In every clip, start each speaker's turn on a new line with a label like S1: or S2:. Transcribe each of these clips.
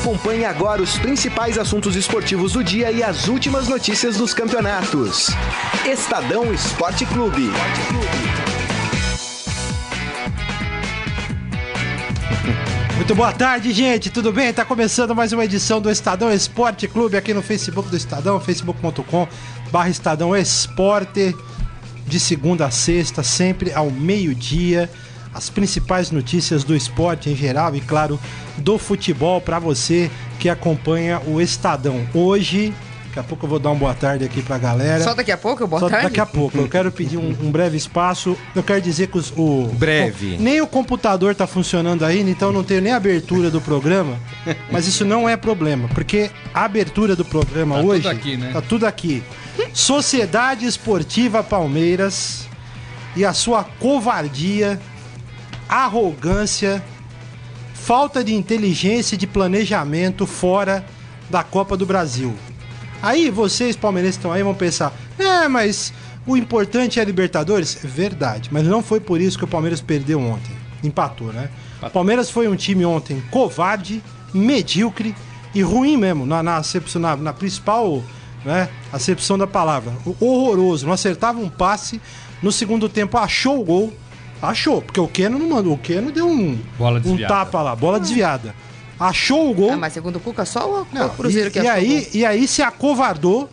S1: Acompanhe agora os principais assuntos esportivos do dia e as últimas notícias dos campeonatos. Estadão Esporte Clube.
S2: Muito boa tarde, gente. Tudo bem? Tá começando mais uma edição do Estadão Esporte Clube aqui no Facebook do Estadão, facebook.com barra Estadão Esporte, de segunda a sexta, sempre ao meio-dia. As principais notícias do esporte em geral e, claro, do futebol para você que acompanha o Estadão. Hoje, Daqui a pouco eu vou dar uma boa tarde aqui pra galera.
S3: Só daqui a pouco? Boa
S2: Só
S3: tarde?
S2: daqui a pouco. Eu quero pedir um, um breve espaço. Eu quero dizer que os, o.
S4: Breve.
S2: o- nem o computador tá funcionando ainda, então não tenho nem a abertura do programa. Mas isso não é problema, porque a abertura do programa
S4: Tá
S2: hoje.
S4: tudo aqui, né?
S2: Tá tudo aqui. Sociedade Esportiva Palmeiras e a sua covardia, arrogância, falta de inteligência e de planejamento fora da Copa do Brasil. Aí vocês, palmeirenses, estão aí vão pensar: é, mas o importante é a Libertadores? Verdade, mas não foi por isso que o Palmeiras perdeu ontem. Empatou, né? O Palmeiras foi um time ontem covarde, medíocre e ruim mesmo, na, na, acepção- na, na principal né, acepção da palavra. Horroroso, não acertava um passe. No segundo tempo achou o gol. Achou, porque o Keno não mandou. O Keno deu um,
S4: Bola
S2: um tapa lá, bola desviada. Achou o gol.
S3: Ah, mas segundo o Cuca, só o,
S2: Não,
S3: o Cruzeiro
S2: e,
S3: que
S2: e
S3: achou
S2: aí, e aí se acovardou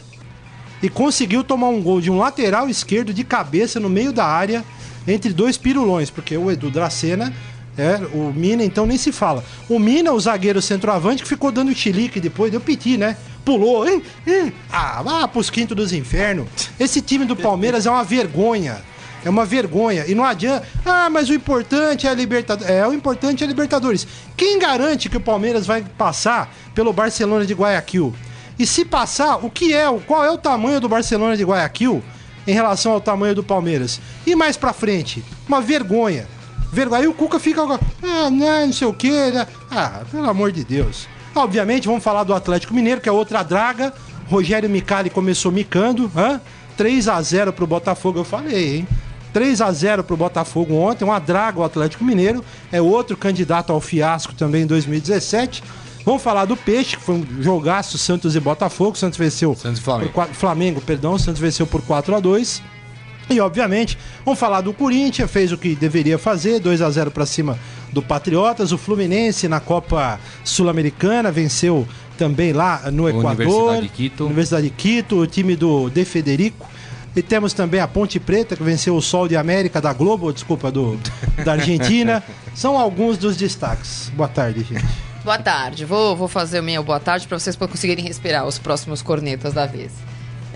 S2: e conseguiu tomar um gol de um lateral esquerdo de cabeça no meio da área entre dois pirulões, porque o Edu Dracena é, o Mina então nem se fala. O Mina, o zagueiro centroavante, que ficou dando chilique depois, deu piti, né? Pulou, hein? hein? Ah, vá pros quintos dos infernos. Esse time do Palmeiras é uma vergonha. É uma vergonha. E não adianta. Ah, mas o importante é a Libertadores. É, o importante é a Libertadores. Quem garante que o Palmeiras vai passar pelo Barcelona de Guayaquil? E se passar, o que é? Qual é o tamanho do Barcelona de Guayaquil em relação ao tamanho do Palmeiras? E mais pra frente, uma vergonha. Aí o Cuca fica. Ah, não, não sei o quê. né? Ah, pelo amor de Deus. Obviamente, vamos falar do Atlético Mineiro, que é outra draga. Rogério Micali começou micando. Hã? 3 a 0 pro Botafogo, eu falei, hein? 3 a 0 pro Botafogo ontem, uma draga o Atlético Mineiro, é outro candidato ao fiasco também em 2017. Vamos falar do Peixe, que foi um jogaço Santos e Botafogo. Santos venceu
S4: Santos Flamengo.
S2: por Flamengo, perdão, Santos venceu por 4 a 2. E obviamente, vamos falar do Corinthians, fez o que deveria fazer, 2 a 0 para cima do Patriotas, o Fluminense na Copa Sul-Americana venceu também lá no Equador.
S4: Universidade de Quito.
S2: Universidade de Quito, o time do De Federico. E temos também a Ponte Preta, que venceu o Sol de América da Globo, desculpa, do, da Argentina. São alguns dos destaques. Boa tarde, gente.
S3: Boa tarde. Vou, vou fazer o meu boa tarde pra vocês conseguirem respirar os próximos cornetas da vez.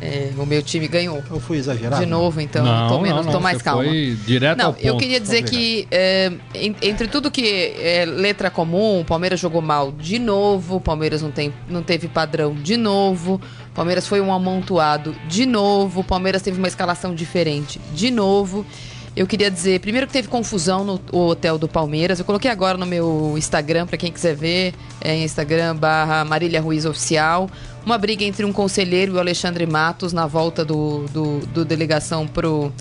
S3: É, o meu time ganhou.
S2: Eu fui exagerado?
S3: De novo, então tô, menos, tô mais
S4: você
S3: calma.
S4: Foi direto
S3: Não,
S4: ao ponto.
S3: eu queria dizer que é, en- entre tudo que é letra comum, o Palmeiras jogou mal de novo, o Palmeiras não, tem, não teve padrão de novo, o Palmeiras foi um amontoado de novo, o Palmeiras teve uma escalação diferente de novo. Eu queria dizer, primeiro que teve confusão no hotel do Palmeiras. Eu coloquei agora no meu Instagram, pra quem quiser ver, é Instagram barra Marília Ruiz Oficial. Uma briga entre um conselheiro e o Alexandre Matos na volta do, do, do delegação pro,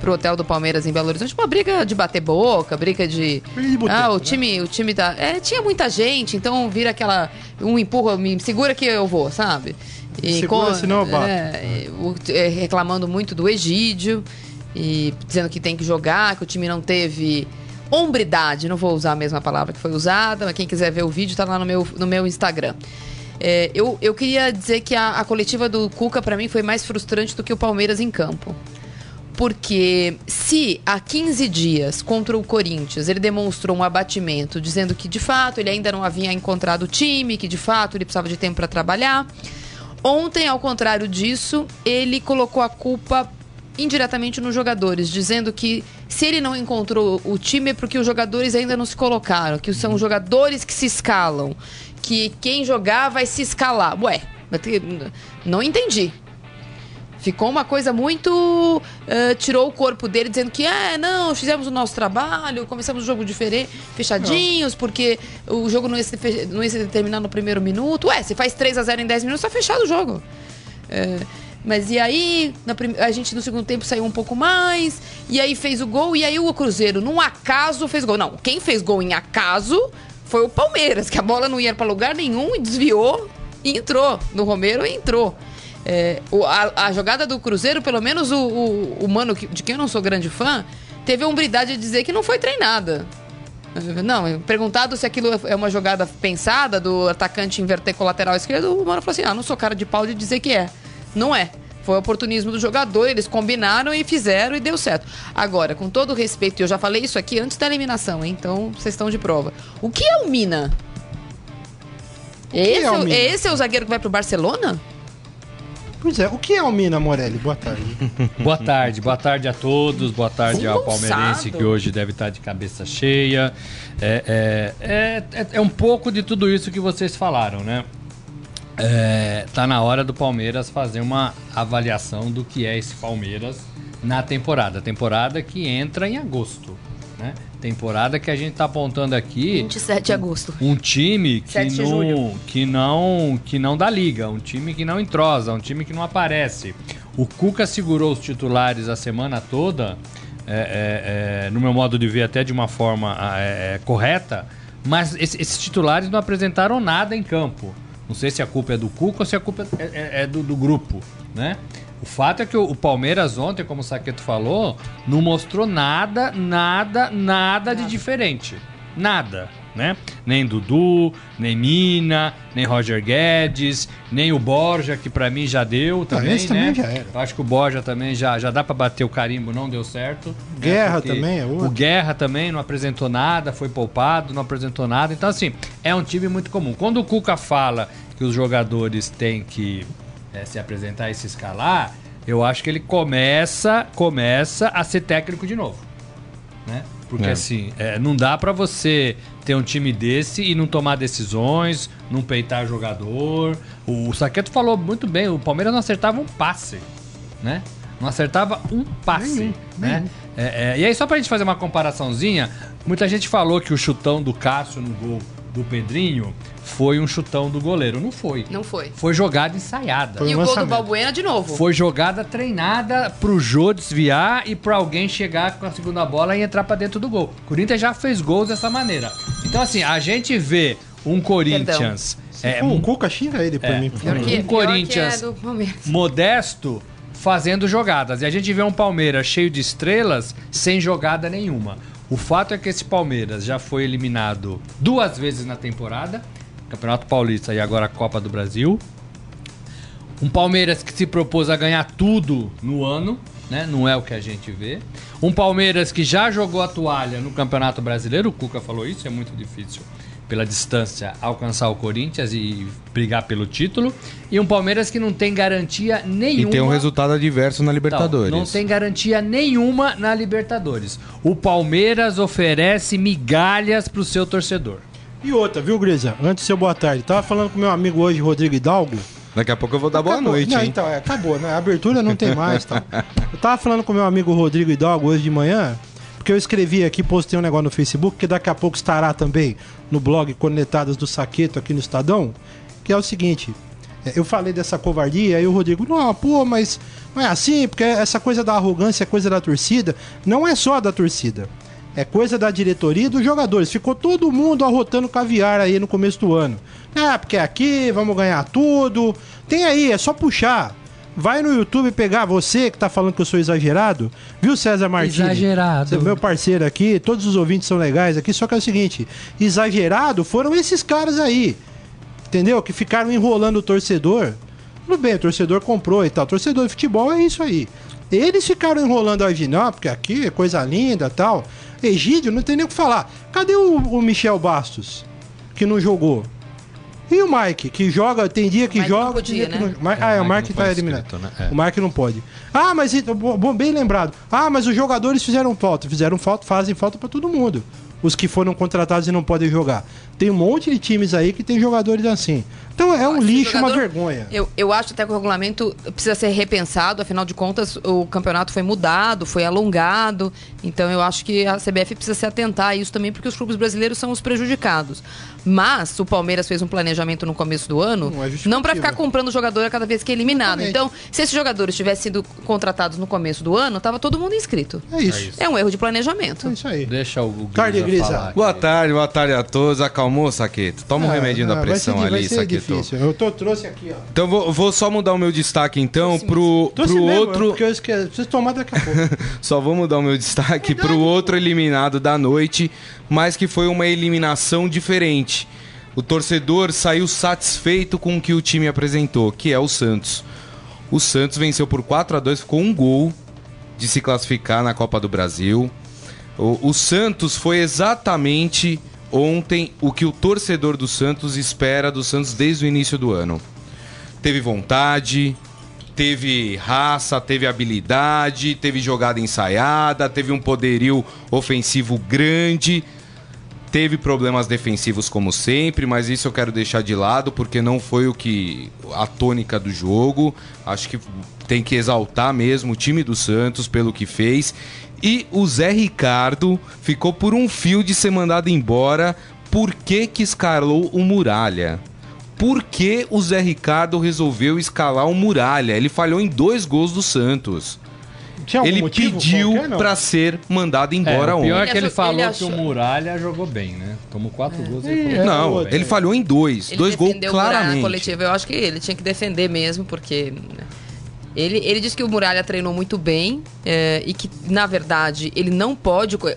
S3: pro hotel do Palmeiras em Belo Horizonte. Uma briga de bater boca, briga de. Ah, o
S2: né?
S3: time, o time tá. É, tinha muita gente, então vira aquela. Um empurra, me segura que eu vou, sabe?
S2: Me segura, senão eu bato.
S3: É, é, reclamando muito do Egídio e dizendo que tem que jogar, que o time não teve hombridade, não vou usar a mesma palavra que foi usada, mas quem quiser ver o vídeo tá lá no meu, no meu Instagram. É, eu, eu queria dizer que a, a coletiva do Cuca, pra mim, foi mais frustrante do que o Palmeiras em campo. Porque se há 15 dias contra o Corinthians ele demonstrou um abatimento, dizendo que de fato ele ainda não havia encontrado o time, que de fato ele precisava de tempo para trabalhar. Ontem, ao contrário disso, ele colocou a culpa indiretamente nos jogadores, dizendo que se ele não encontrou o time é porque os jogadores ainda não se colocaram, que são os jogadores que se escalam, que quem jogar vai se escalar. Ué, não entendi. Ficou uma coisa muito. eh, tirou o corpo dele dizendo que, é, não, fizemos o nosso trabalho, começamos o jogo diferente, fechadinhos, porque o jogo não ia, se, não ia se terminar no primeiro minuto. Ué, se faz 3 a 0 em 10 minutos, tá fechado o jogo. É, mas e aí, prim- a gente no segundo tempo saiu um pouco mais, e aí fez o gol, e aí o Cruzeiro, num acaso, fez gol. Não, quem fez gol em acaso foi o Palmeiras, que a bola não ia para lugar nenhum e desviou e entrou. No Romero entrou. É, a, a jogada do Cruzeiro, pelo menos o, o, o mano de quem eu não sou grande fã, teve a hombridade de dizer que não foi treinada. Não, perguntado se aquilo é uma jogada pensada do atacante inverter com o lateral esquerdo, o mano falou assim: ah, não sou cara de pau de dizer que é. Não é. Foi oportunismo do jogador, eles combinaram e fizeram e deu certo. Agora, com todo respeito, e eu já falei isso aqui antes da eliminação, hein? então vocês estão de prova. O que é o Mina? Esse
S2: é o
S3: é, o-
S2: Mina?
S3: esse é o zagueiro que vai pro Barcelona?
S2: Pois é, o que é o Mina Morelli? Boa tarde.
S4: Boa tarde, boa tarde a todos, boa tarde ao palmeirense que hoje deve estar de cabeça cheia. É, é, é, é- é um pouco de tudo isso que vocês falaram, né? É, tá na hora do Palmeiras fazer uma avaliação do que é esse Palmeiras na temporada. Temporada que entra em agosto, né? Temporada que a gente tá apontando aqui
S3: 27 de agosto.
S4: um time que
S3: 7 de
S4: não, que não que não dá liga, um time que não entrosa, um time que não aparece. O Cuca segurou os titulares a semana toda, é, é, é, no meu modo de ver até de uma forma é, é, correta, mas esse- esses titulares não apresentaram nada em campo. Não sei se a culpa é do Cuca ou se a culpa é, é- é do, do grupo, né? O fato é que o, o Palmeiras ontem, como o Saqueto falou, não mostrou nada, nada, nada de diferente. Nada, né? Nem Dudu, nem Mina, nem Roger Guedes, nem o Borja, que pra mim já deu também,
S2: esse também
S4: né?
S2: já era.
S4: Acho que o Borja também já, já dá pra bater o carimbo, não deu certo. né?
S2: Guerra
S4: Porque
S2: também é outro.
S4: O Guerra também não apresentou nada, foi poupado, não apresentou nada. Então, assim, é um time muito comum. Quando o Cuca fala que os jogadores têm que eh, se apresentar e se escalar, eu acho que ele começa, começa a ser técnico de novo. Né? Porque
S5: É.
S4: assim, eh, não dá pra você ter um time desse e não tomar decisões, não peitar jogador. O Saqueto falou muito bem, o Palmeiras não acertava um passe, né? Não acertava um passe, né? É, é, e aí, só pra gente fazer uma comparaçãozinha, muita gente falou que o chutão do Cássio no gol do Pedrinho foi um chutão do goleiro. Não foi.
S3: Não foi.
S4: Foi jogada ensaiada.
S2: Foi
S3: E
S2: um
S3: o gol do. Balbuena de novo.
S4: Foi jogada treinada pro Jô desviar e pra alguém chegar com a segunda bola e entrar pra dentro do gol. O Corinthians já fez gols dessa maneira. Então, assim, a gente vê um Corinthians é,
S2: Pô, o Cuca xinga ele por
S4: é.
S2: mim. por
S3: que,
S4: Um
S3: pior
S4: Corinthians.
S3: é
S4: modesto fazendo jogadas. E a gente vê um Palmeiras cheio de estrelas sem jogada nenhuma. O fato é que esse Palmeiras já foi eliminado duas vezes na temporada, Campeonato Paulista e agora a Copa do Brasil. Um Palmeiras que se propôs a ganhar tudo no ano, né? Não é o que a gente vê. Um Palmeiras que já jogou a toalha no Campeonato Brasileiro, o Cuca falou isso, é muito difícil pela distância alcançar o Corinthians e brigar pelo título. E um Palmeiras que não tem garantia
S5: E
S4: nenhuma.
S5: tem um resultado adverso na Libertadores.
S4: Não, tem garantia nenhuma na Libertadores. O Palmeiras oferece migalhas pro seu torcedor.
S2: E outra, viu, Grisa? Antes do seu boa tarde. Tava falando com meu amigo hoje, Rodrigo Hidalgo.
S5: Daqui a pouco eu vou dar boa
S2: Acabou.
S5: noite,
S2: não,
S5: hein?
S2: Então, é, acabou, né? A abertura não tem mais tal. Eu tava falando com meu amigo Rodrigo Hidalgo hoje de manhã, porque eu escrevi aqui, postei um negócio no Facebook, que daqui a pouco estará também no blog Conectadas do Saqueto aqui no Estadão, que é o seguinte. é, Eu falei dessa covardia, aí o Rodrigo, não, pô, mas não é assim, porque essa coisa da arrogância é coisa da torcida. Não é só da torcida. É coisa da diretoria e dos jogadores. Ficou todo mundo arrotando caviar aí no começo do ano. Ah, porque aqui vamos ganhar tudo. Tem aí, é só puxar. Vai no YouTube pegar você que tá falando que eu sou exagerado. Viu, César Martins?
S4: Exagerado.
S2: Você é meu parceiro aqui, todos os ouvintes são legais aqui, só que é o seguinte: exagerado foram esses caras aí. Entendeu? Que ficaram enrolando o torcedor. Tudo bem, o torcedor comprou e tal. Torcedor de futebol é isso aí. Eles ficaram enrolando a Egídio, não, porque aqui é coisa linda tal. Egídio, não tem nem o que falar. Cadê o, o Michel Bastos? Que não jogou. E o Mike, que joga, tem dia que
S3: Mike não
S2: joga.
S3: podia, né?
S2: não... Ma- ah, é, o
S5: Mike
S2: Mike tá eliminado.
S5: inscrito, né? É.
S2: O Mike não pode. Ah, mas bo- bom, bem lembrado. Ah, mas os jogadores fizeram falta. Fizeram falta, fazem falta pra todo mundo. Os que foram contratados e não podem jogar. Tem um monte de times aí que tem jogadores assim. Então é um lixo, uma
S3: jogador-
S2: vergonha.
S3: Eu, eu acho até que o regulamento precisa ser repensado, afinal de contas, o campeonato foi mudado, foi alongado. Então eu acho que a CBF precisa se atentar a isso também, porque os clubes brasileiros são os prejudicados. Mas o Palmeiras fez um planejamento no começo do ano,
S2: Não é
S3: não para ficar comprando jogador a cada vez que é eliminado.
S2: Exatamente.
S3: Então, se esses jogadores tivessem sido contratados no começo do ano, tava todo mundo inscrito.
S2: É isso.
S3: É um erro de planejamento.
S2: É isso aí.
S4: Deixa o,
S2: Tarde,
S4: Grisa
S2: Grisa.
S4: falar aqui.
S5: Boa tarde, boa tarde a todos. Acalmou, Saqueto? Toma um
S2: Ah,
S5: remedinho
S2: ah,
S5: da pressão
S2: ser-
S5: ali, Saqueto.
S2: difícil. Eu tô, trouxe aqui, ó.
S5: Então vou, vou só mudar o meu destaque então pro,
S2: Trouxe
S5: pro
S2: mesmo,
S5: outro.
S2: Porque eu. Preciso tomar daqui a pouco.
S5: Só vou mudar o meu destaque pro outro eliminado da noite, mas que foi uma eliminação diferente. O torcedor saiu satisfeito com o que o time apresentou, que é o Santos. O Santos venceu por 4 a 2 com um gol de se classificar na Copa do Brasil. O, o Santos foi exatamente ontem o que o torcedor do Santos espera do Santos desde o início do ano. Teve vontade, teve raça, teve habilidade, teve jogada ensaiada, teve um poderio ofensivo grande, teve problemas defensivos como sempre, mas isso eu quero deixar de lado porque não foi o que a tônica do jogo. Acho que tem que exaltar mesmo o time do Santos pelo que fez. E o Zé Ricardo ficou por um fio de ser mandado embora. Por que que escalou o Muralha? Por que o Zé Ricardo resolveu escalar o Muralha? Ele falhou em dois gols do Santos.
S2: Tinha algum
S5: Ele
S2: motivo
S5: pediu pra ser mandado
S4: É,
S5: embora
S4: o pior
S5: ontem.
S4: é que ele
S3: Ele achou-
S4: falou
S3: ele
S4: que
S3: achou-
S4: o Muralha jogou bem, né? Tomou quatro gols e ele
S2: É,
S4: falou,
S5: Não, ele
S2: é.
S5: falhou em dois.
S3: Ele
S5: dois gols claramente.
S3: coletiva. Eu acho que ele tinha que defender mesmo, porque. Né, Ele, ele disse que o Muralha treinou muito bem é, e que, na verdade, ele não pode. co-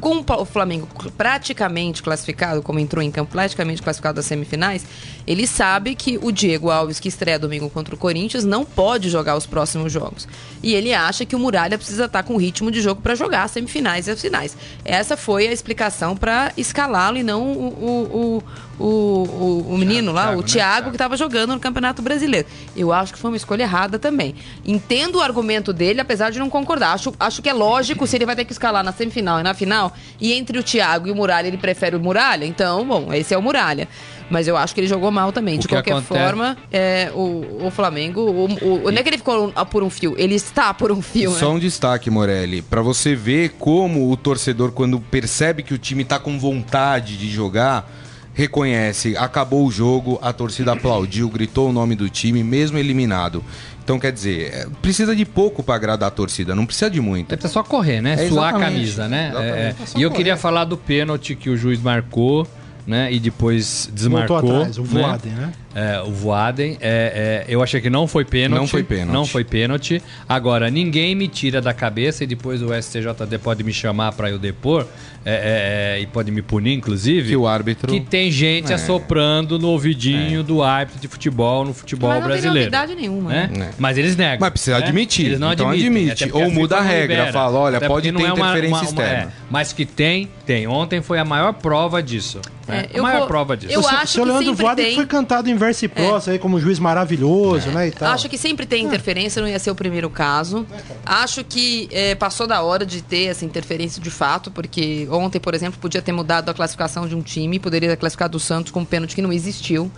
S3: Com o Flamengo praticamente classificado, como entrou em campo praticamente classificado das semifinais, ele sabe que o Diego Alves, que estreia domingo contra o Corinthians, não pode jogar os próximos jogos. E ele acha que o Muralha precisa estar com ritmo de jogo para jogar as semifinais e as finais. Essa foi a explicação para escalá-lo e não o, o, o, o, o menino lá,
S4: Thiago,
S3: o
S4: né?
S3: Thiago,
S4: Thiago.
S3: que estava jogando no Campeonato Brasileiro. Eu acho que foi uma escolha errada também. Entendo o argumento dele, apesar de não concordar. Acho, acho que é lógico se ele vai ter que escalar na semifinal e na final, e entre o Thiago e o Muralha ele prefere o Muralha, então, bom, esse é o Muralha. Mas eu acho que ele jogou mal também. De
S4: que
S3: qualquer
S4: acontece-
S3: forma, é, o, o Flamengo. O, o, não é que ele ficou por um fio, ele está por um fio,
S5: Só
S3: né?
S5: um destaque, Morelli, Pra você ver como o torcedor, quando percebe que o time tá com vontade de jogar, reconhece, acabou o jogo, a torcida aplaudiu, gritou o nome do time, mesmo eliminado. Então, quer dizer, é, precisa de pouco pra agradar a torcida, não precisa de muito.
S4: É precisa só correr, né?
S5: É,
S4: Suar a camisa, né? É, é. E eu
S2: correr.
S4: queria falar do pênalti que o juiz marcou, né? E depois desmarcou.
S2: Voltou atrás, o
S4: né?
S2: Voaden, né?
S4: É, o Voaden. É, é, eu achei que não foi pênalti.
S5: Não foi pênalti.
S4: Não foi pênalti. Agora, ninguém me tira da cabeça e depois o STJD pode me chamar pra eu depor é, é, é, e pode me punir, inclusive.
S5: Que o árbitro.
S4: Que tem gente
S5: É.
S4: assoprando no ouvidinho do árbitro de futebol no futebol
S3: Mas não tem
S4: brasileiro.
S3: novidade nenhuma,
S4: né?
S5: né?
S4: Mas eles negam.
S5: Mas precisa
S4: né?
S5: admitir.
S4: Eles não
S5: Então
S4: admitem.
S5: admite.
S4: porque
S5: Ou muda
S4: FIFA
S5: a
S4: não
S5: regra,
S4: libera.
S5: fala, olha,
S4: Até
S5: pode ter
S4: não é uma-
S5: interferência
S4: uma- uma-
S5: externa.
S4: é. Mas que tem, tem. Ontem foi a maior prova disso. né?
S3: É,
S4: a maior
S3: vou-
S4: prova disso.
S3: eu
S2: o
S3: acho
S2: seu
S3: que
S2: Leandro
S3: sempre
S2: Voaden
S3: tem.
S2: Foi cantado em verso e prosa aí como um juiz maravilhoso, né? E tal.
S3: Acho que sempre tem interferência, não ia ser o primeiro caso. Acho que eh, passou da hora de ter essa interferência de fato, porque ontem, por exemplo, podia ter mudado a classificação de um time, poderia ter classificado o Santos com um pênalti que não existiu.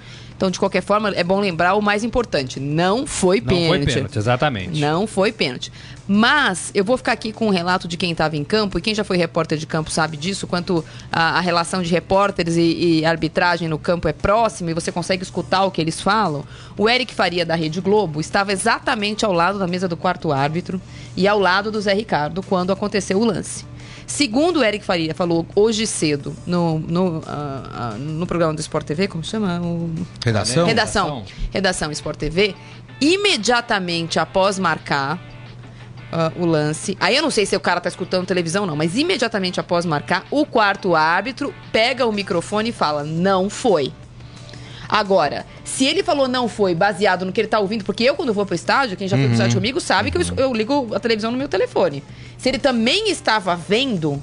S3: Então, de qualquer forma, é bom lembrar o mais importante: não foi
S4: Não
S3: pênalti.
S4: foi pênalti, exatamente.
S3: Não foi pênalti. Mas eu vou ficar aqui com o relato de quem estava em campo, e quem já foi repórter de campo sabe disso, quanto a, a relação de repórteres e, e arbitragem no campo é próxima e você consegue escutar o que eles falam. O Eric Faria, da Rede Globo, estava exatamente ao lado da mesa do quarto árbitro e ao lado do Zé Ricardo quando aconteceu o lance. Segundo o Eric Faria falou hoje cedo no, no, ah, ah, no programa do Sport TV, como chama? O...
S5: Redação?
S3: Redação. Redação Sport TV. Imediatamente após marcar ah, o lance. Aí eu não sei se o cara tá escutando televisão, não, mas imediatamente após marcar, o quarto árbitro pega o microfone e fala: não foi. Agora, se ele falou não foi baseado no que ele tá ouvindo, porque eu, quando vou pro estádio, quem já foi pro estádio comigo sabe que eu, eu ligo a televisão no meu telefone. Se ele também estava vendo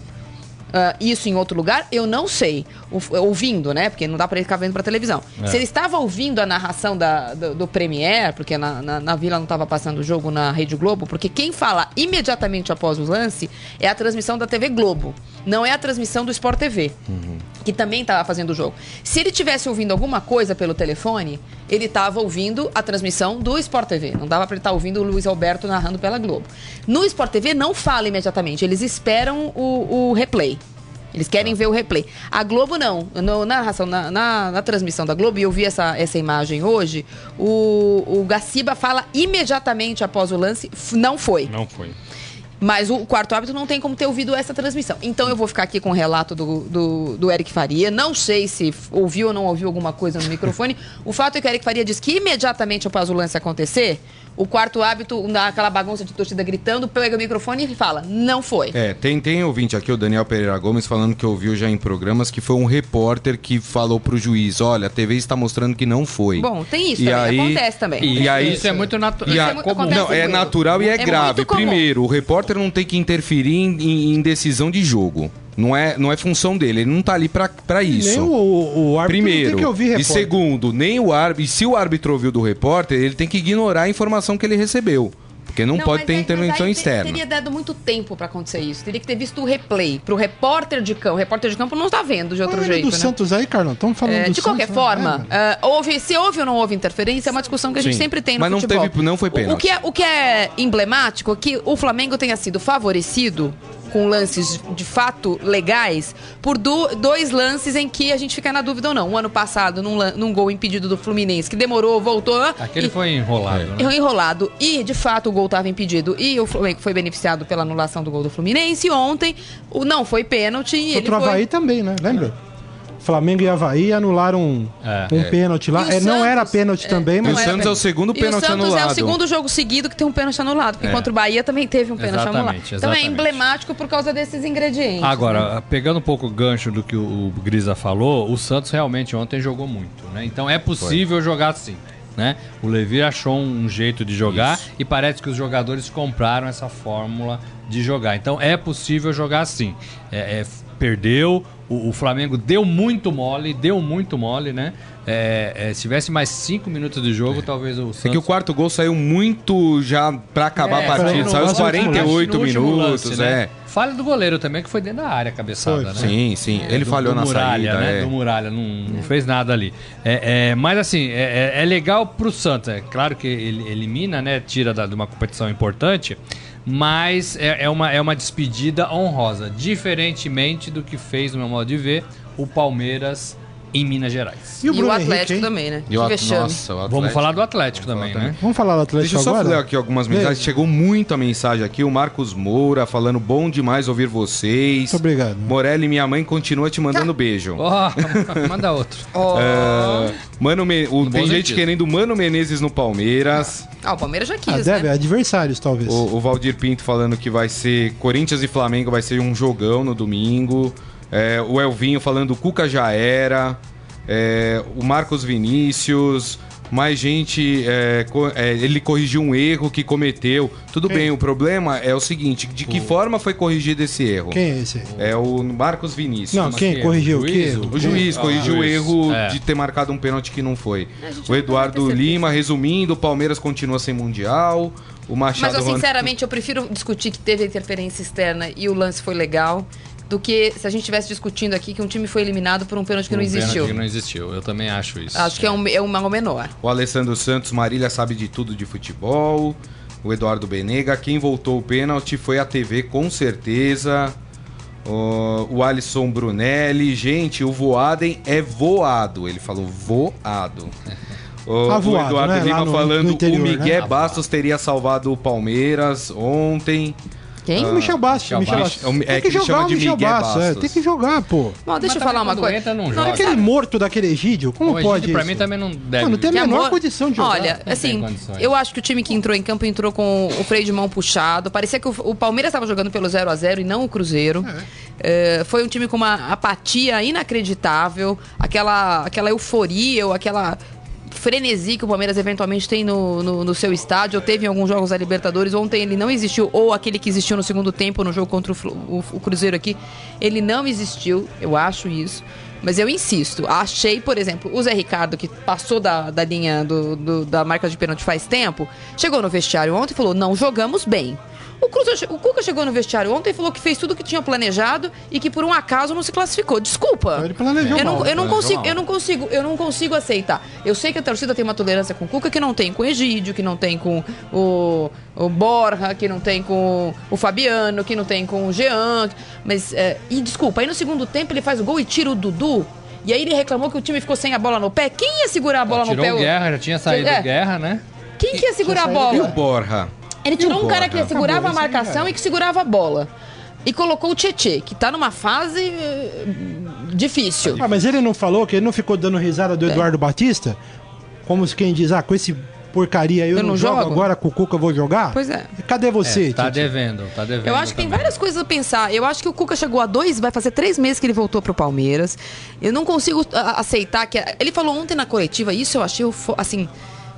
S3: ah, isso em outro lugar, eu não sei. O- ouvindo, né? Porque não dá pra ele ficar vendo pra televisão.
S4: É.
S3: Se ele estava ouvindo a narração da, do, do Premier, porque na, na, na Vila não estava passando o jogo na Rede Globo, porque quem fala imediatamente após o lance é a transmissão da TV Globo. Não é a transmissão do Sport TV, que também estava fazendo o jogo. Se ele tivesse ouvindo alguma coisa pelo telefone, ele estava ouvindo a transmissão do Sport TV. Não dava para ele estar ouvindo o Luiz Alberto narrando pela Globo. No Sport TV não fala imediatamente, eles esperam o, o replay. Eles querem ver o replay. A Globo não. No- na, na, na, na transmissão da Globo, e eu vi essa, essa imagem hoje, o, o Gaciba fala imediatamente após o lance, "F- não foi.
S4: Não foi.
S3: Mas o quarto árbitro não tem como ter ouvido essa transmissão. Então eu vou ficar aqui com o relato do, do, do Eric Faria. Não sei se ouviu ou não ouviu alguma coisa no microfone. O fato é que o Eric Faria diz que imediatamente após o lance acontecer, o quarto árbitro, naquela bagunça de torcida gritando, pega o microfone e fala: não foi.
S5: É, tem, tem ouvinte aqui, o Daniel Pereira Gomes, falando que ouviu já em programas que foi um repórter que falou pro juiz: olha, a TV está mostrando que não foi.
S3: Bom, tem isso
S5: E
S3: também.
S5: aí-
S3: Acontece também.
S4: E,
S5: E aí-
S4: isso é muito natural.
S3: É
S5: não, é natural e é,
S3: É
S5: grave. Primeiro, o repórter não tem que interferir em, em- em decisão de jogo. Não é, não é função dele, ele não tá ali pra, pra isso.
S2: Nem o, o, o árbitro
S5: Primeiro.
S2: tem que ouvir
S5: e
S2: repórter.
S5: segundo, nem o árbitro. E se o árbitro ouviu do repórter, ele tem que ignorar a informação que ele recebeu. Porque não, pode
S3: mas
S5: ter
S3: aí-
S5: intervenção
S3: mas
S5: externa.
S3: Teria dado muito tempo pra acontecer isso. Teria que ter visto o replay. Pro repórter de campo. O repórter de campo não tá vendo de outro
S2: Olha
S3: jeito,
S2: do
S3: né?
S2: Santos aí, Carlão. Estamos falando
S3: É,
S2: do
S3: de qualquer
S2: Santos, né?
S3: forma,
S2: É,
S3: ah, houve, se houve ou não houve interferência, é uma discussão que a gente
S5: Sim.
S3: sempre tem no
S5: Mas não
S3: futebol.
S5: teve- não foi
S3: O-
S5: pênalti.
S3: O, que é, o que é emblemático é que o Flamengo tenha sido favorecido com lances de fato legais por do- dois lances em que a gente fica na dúvida ou não. O ano passado, num, num gol impedido do Fluminense, que demorou, voltou.
S4: Aquele
S3: e-
S4: foi enrolado, né?
S3: Enrolado. E, de fato, o gol estava impedido. E o Flamengo foi beneficiado pela anulação do gol do Fluminense. E ontem, o não foi pênalti. E
S2: Contra o
S3: foi...
S2: Havaí também, né? Lembra? Flamengo e Havaí anularam um,
S4: É.
S2: um pênalti lá.
S3: O
S2: É, não era pênalti também,
S5: E
S2: mas
S5: o Santos é o segundo
S3: E o
S5: pênalti
S3: Santos é
S5: anulado.
S3: o segundo jogo seguido que tem um pênalti anulado, porque
S5: É.
S3: contra o Bahia também teve um pênalti
S4: Exatamente,
S3: anulado. Então é
S4: exatamente.
S3: emblemático por causa desses ingredientes. né?
S4: Agora, pegando um pouco o gancho do que o o Grisa falou, o Santos realmente ontem jogou muito, né? Então é possível jogar assim, né? O Levi achou um jeito de jogar e parece que os jogadores compraram essa fórmula de jogar. Então é possível jogar assim. É, é, perdeu, o, o Flamengo deu muito mole, deu muito mole, né? É, é, se tivesse mais cinco minutos de jogo, talvez o Santos...
S5: É que o quarto gol saiu muito já pra acabar
S4: É,
S5: a partida. Saiu aos
S2: no último
S5: 48
S4: no último
S5: minutos,
S4: lance, né?
S5: é.
S4: Falha do goleiro também, que foi dentro da área, a cabeçada, né?
S5: Sim, sim. Ele
S4: do-
S5: falhou
S4: do
S5: na
S4: Muralha,
S5: saída.
S4: né?
S5: é.
S4: Do Muralha, não, não fez nada ali. É, é, mas assim, é, é- é legal pro Santos. É claro que ele elimina, né? Tira da- de uma competição importante, mas é, é uma, é uma despedida honrosa. Diferentemente do que fez, no meu modo de ver, o Palmeiras em Minas Gerais.
S2: E o
S3: E o Atlético
S2: Henrique,
S3: também, né?
S5: E o At-. Nossa, o
S4: Vamos falar do Atlético também, né?
S2: Vamos falar do Atlético
S5: Deixa eu só
S2: agora?
S5: ler aqui algumas mensagens. Chegou muita mensagem aqui. O Marcos Moura falando bom demais ouvir vocês.
S2: Muito obrigado.
S5: Morelli, minha mãe, continua te mandando beijo.
S4: Ó, manda outro.
S5: É, Mano Me- o-
S4: No
S5: tem gente
S4: sentido.
S5: querendo Mano Menezes no Palmeiras.
S3: Ah, o Palmeiras já quis,
S2: Ah, deve,
S3: né?
S2: adversários, talvez.
S5: O, o Valdir Pinto falando que vai ser Corinthians e Flamengo vai ser um jogão no domingo. É, o Elvinho falando o Cuca já era. É, o Marcos Vinícius. Mais gente, é, co- é, ele corrigiu um erro que cometeu. Tudo
S2: Quem?
S5: bem, o problema é o seguinte: de que forma foi corrigido esse erro?
S2: Quem é esse?
S5: É o Marcos Vinícius.
S2: Não, quem
S4: que é?
S2: corrigiu?
S4: O juiz?
S2: erro?
S5: O juiz
S4: Ah,
S5: corrigiu o
S4: juiz.
S5: erro
S4: É.
S5: de ter marcado um pênalti que não foi. O Eduardo. Lima, resumindo, o Palmeiras continua sem Mundial. O Machado
S3: Mas eu,
S5: Ron-
S3: sinceramente, eu prefiro discutir que teve interferência externa e o lance foi legal, do que se a gente estivesse discutindo aqui que um time foi eliminado por um pênalti que não
S4: Um pênalti
S3: existiu.
S4: Que não existiu. Eu também acho isso.
S3: Acho que é um, é um mal menor.
S5: O Alessandro Santos, Marília sabe de tudo de futebol. O Eduardo Benega, quem voltou o pênalti foi a TV, com certeza. O, o Alisson Brunelli, gente, o Voaden é voado. Ele falou voado. O,
S2: Ah, voado,
S5: o Eduardo
S2: né?
S5: Lima
S2: no-
S5: falando
S2: no interior,
S5: o Miguel
S2: né?
S5: Bastos teria salvado o Palmeiras ontem.
S3: Quem?
S2: O Michel Bastos,
S4: Michel
S2: Michel
S4: Bastos.
S5: É é
S2: Tem
S5: que
S2: que jogar o Michel
S5: Miguel
S2: Bastos. é,
S5: Bastos.
S2: tem que jogar, pô.
S3: Bom, deixa eu
S4: Mas
S3: falar
S4: também
S3: uma coisa.
S4: entra, não
S3: Não,
S4: joga.
S2: Aquele morto daquele Egídio, como
S4: O Egídio,
S2: pode
S4: pra
S2: isso?
S4: mim também não deve.
S2: Não, não tem a
S3: Que
S2: menor
S3: amor.
S2: condição de jogar.
S3: Olha, assim, eu acho que o time que entrou em campo entrou com o freio de mão puxado. Parecia que o, o Palmeiras estava jogando pelo 0 a 0 e não o Cruzeiro. É, foi um time com uma apatia inacreditável, aquela, aquela euforia ou aquela frenesi que o Palmeiras eventualmente tem no, no, no seu estádio, ou teve em alguns jogos da Libertadores. Ontem ele não existiu, ou aquele que existiu no segundo tempo no jogo contra o, o- o Cruzeiro aqui, ele não existiu, eu acho isso. Mas eu insisto, achei, por exemplo, o Zé Ricardo, que passou da, da linha do, do- da marca de pênalti faz tempo, chegou no vestiário ontem e falou: não jogamos bem. O, o Cuca chegou no vestiário ontem e falou que fez tudo o que tinha planejado e que por um acaso não se classificou. Desculpa.
S2: Ele planejou
S3: eu não,
S2: mal,
S3: eu não
S4: planejou
S3: consigo,
S4: mal.
S3: eu não consigo, eu não consigo aceitar. Eu sei que a torcida tem uma tolerância com o Cuca que não tem com o Egídio, que não tem com o, o Borja, que não tem com o Fabiano, que não tem com o Jean. Mas, é, e desculpa, aí no segundo tempo ele faz o gol e tira o Dudu. E aí ele reclamou que o time ficou sem a bola no pé. Quem ia segurar a bola no
S4: Tirou
S3: pé?
S4: o Guerra, já tinha saído
S3: É.
S4: Guerra, né?
S3: Quem que ia segurar a
S2: saído
S5: E o
S3: bola?
S5: Borja?
S3: Ele tirou um cara que segurava
S2: Acabou,
S3: a marcação
S2: é.
S3: e que segurava a bola. E colocou o Tietê, que tá numa fase eh, difícil.
S2: Ah, mas ele não falou que ele não ficou dando risada
S3: É.
S2: do Eduardo Batista? Como se quem diz, ah, com esse porcaria aí eu,
S3: Eu
S2: não,
S3: não
S2: jogo,
S3: jogo?
S2: agora com o Cuca eu vou jogar?
S3: Pois é.
S2: Cadê você,
S4: É, tá
S2: Tite?
S4: devendo, tá devendo.
S3: Eu acho que tem
S4: também.
S3: várias coisas a pensar. Eu acho que o Cuca chegou a dois, vai fazer três meses que ele voltou pro Palmeiras. Eu não consigo a- aceitar que. Ele falou ontem na coletiva, isso eu achei assim,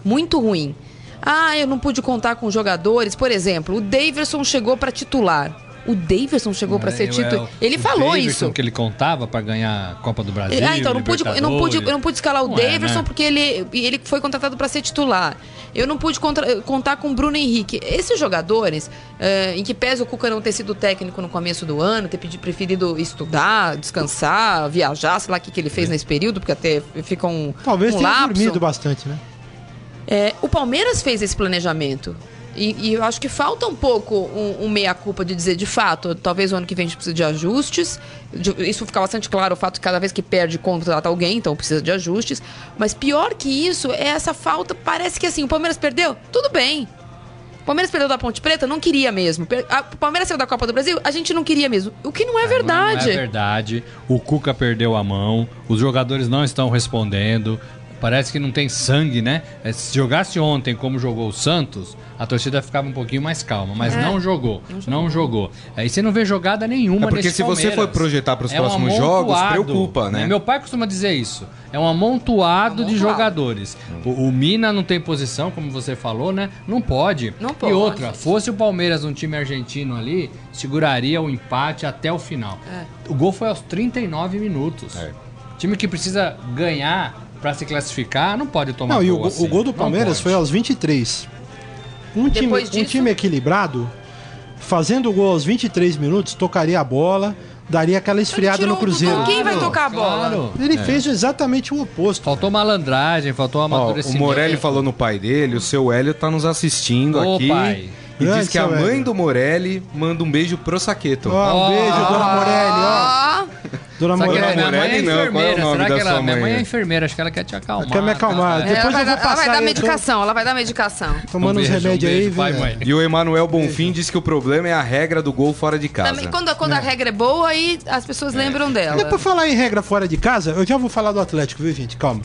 S3: muito ruim. Ah, eu não pude contar com jogadores. Por exemplo, o Daverson chegou pra titular. O Daverson chegou pra ser
S4: É,
S3: titular.
S4: é,
S3: Ele
S4: o
S3: falou
S4: Davidson
S3: isso.
S4: que ele contava pra ganhar a Copa do Brasil.
S3: Ah, então, eu não pude, eu não pude, eu não pude escalar o
S4: Não é,
S3: Daverson
S4: né?
S3: porque ele, ele foi contratado para ser titular. Eu não pude contra- contar com o Bruno Henrique. Esses jogadores, eh, em que pese o Cuca não ter sido técnico no começo do ano, ter pedi- preferido estudar, descansar, viajar, sei lá o que, que ele fez nesse período, porque até fica um,
S2: Talvez
S3: um
S2: tenha
S3: lapso.
S2: dormido bastante, né?
S3: É, o Palmeiras fez esse planejamento. E, e eu acho que falta um pouco um, um meia-culpa de dizer, de fato, talvez o ano que vem a gente precisa de ajustes. De- isso fica bastante claro, o fato de que cada vez que perde, contrata alguém, então precisa de ajustes. Mas pior que isso é essa falta. Parece que assim, o Palmeiras perdeu? Tudo bem. O Palmeiras perdeu da Ponte Preta? Não queria mesmo. O Palmeiras saiu da Copa do Brasil? A gente não queria mesmo. O que não é verdade.
S4: Não é verdade. O Cuca perdeu a mão, os jogadores não estão respondendo. Parece que não tem sangue, né? É, Se jogasse ontem como jogou o Santos, a torcida ficava um pouquinho mais calma, mas
S3: É.
S4: não jogou. Não jogou. Aí você não vê jogada nenhuma
S5: É porque
S4: nesse
S5: se você for projetar pros
S4: É um
S5: próximos jogos,
S4: amontoado,
S5: preocupa, né?
S4: Meu pai costuma dizer isso. É um amontoado, de
S3: Amontoado.
S4: jogadores. O, o Mina não tem posição, como você falou, né? Não pode.
S3: Não
S4: E
S3: pode.
S4: outra, fosse o Palmeiras um time argentino ali, seguraria o empate até o final.
S3: É.
S4: O gol foi aos 39 minutos.
S5: É.
S4: Time que precisa ganhar pra se classificar, não pode tomar
S2: Não, e o,
S4: gol
S2: go-
S4: assim.
S2: o gol do
S4: Não
S2: Palmeiras foi aos 23. Um time,
S3: Depois
S2: um
S3: disso-
S2: time equilibrado, fazendo o gol aos 23 minutos, tocaria a bola, daria aquela esfriada
S3: tirou
S2: no
S3: o
S2: Cruzeiro.
S3: Quem vai tocar a bola?
S4: Claro.
S2: Ele fez exatamente o oposto.
S4: Faltou malandragem, faltou
S5: Ó, o
S4: amadurecimento.
S5: Morelli falou no pai dele, o seu Hélio tá nos assistindo
S4: Ô,
S5: aqui.
S4: pai.
S5: E
S2: Grande
S5: diz que a mãe
S2: Hélio.
S5: do Morelli manda um beijo pro Saqueto.
S2: Ó, um beijo, dona Morelli, ó. Dona
S4: Só que
S2: Morelli.
S4: minha mãe é
S5: Morelli não, qual é o
S4: enfermeira.
S5: nome
S4: Será
S5: da
S4: que ela.
S5: sua
S4: Minha
S5: mãe?
S4: mãe é enfermeira, acho que ela quer te acalmar.
S2: Quer me acalmar.
S4: tá?
S2: Depois
S3: ela, vai
S2: eu
S3: dar,
S2: vou
S3: ela vai dar
S2: aí,
S3: medicação, ela vai dar medicação.
S2: Tomando uns
S4: Um beijo,
S2: remédios
S4: um
S2: aí,
S4: pai,
S2: velho.
S4: mãe.
S5: E o Emanuel Bonfim diz que o problema é a regra do gol fora de casa.
S3: Também, quando quando a regra é boa, aí as pessoas lembram dela.
S2: É por falar em regra fora de casa, eu já vou falar do Atlético, viu, gente? Calma.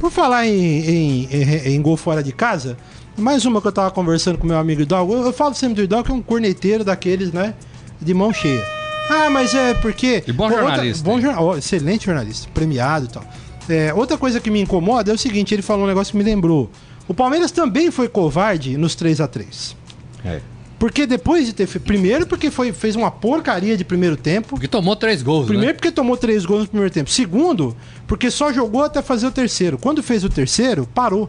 S2: Por falar em, em, em- em gol fora de casa, mais uma que eu tava conversando com meu amigo Hidalgo. Eu, eu falo sempre do Hidalgo que é um corneteiro daqueles, né? De mão cheia. Ah, mas é porque.
S4: E bom
S2: Outra-
S4: jornalista,
S2: bom
S4: hein?
S2: jorna- ó, excelente jornalista, premiado e tal. É, outra coisa que me incomoda é o seguinte: ele falou um negócio que me lembrou. O Palmeiras também foi covarde nos 3 a 3
S5: É.
S2: Porque depois de ter. fe- Primeiro, porque foi, fez uma porcaria de primeiro tempo.
S4: Porque tomou três gols,
S2: Primeiro,
S4: né?
S2: porque tomou três gols no primeiro tempo. Segundo, porque só jogou até fazer o terceiro. Quando fez o terceiro, parou.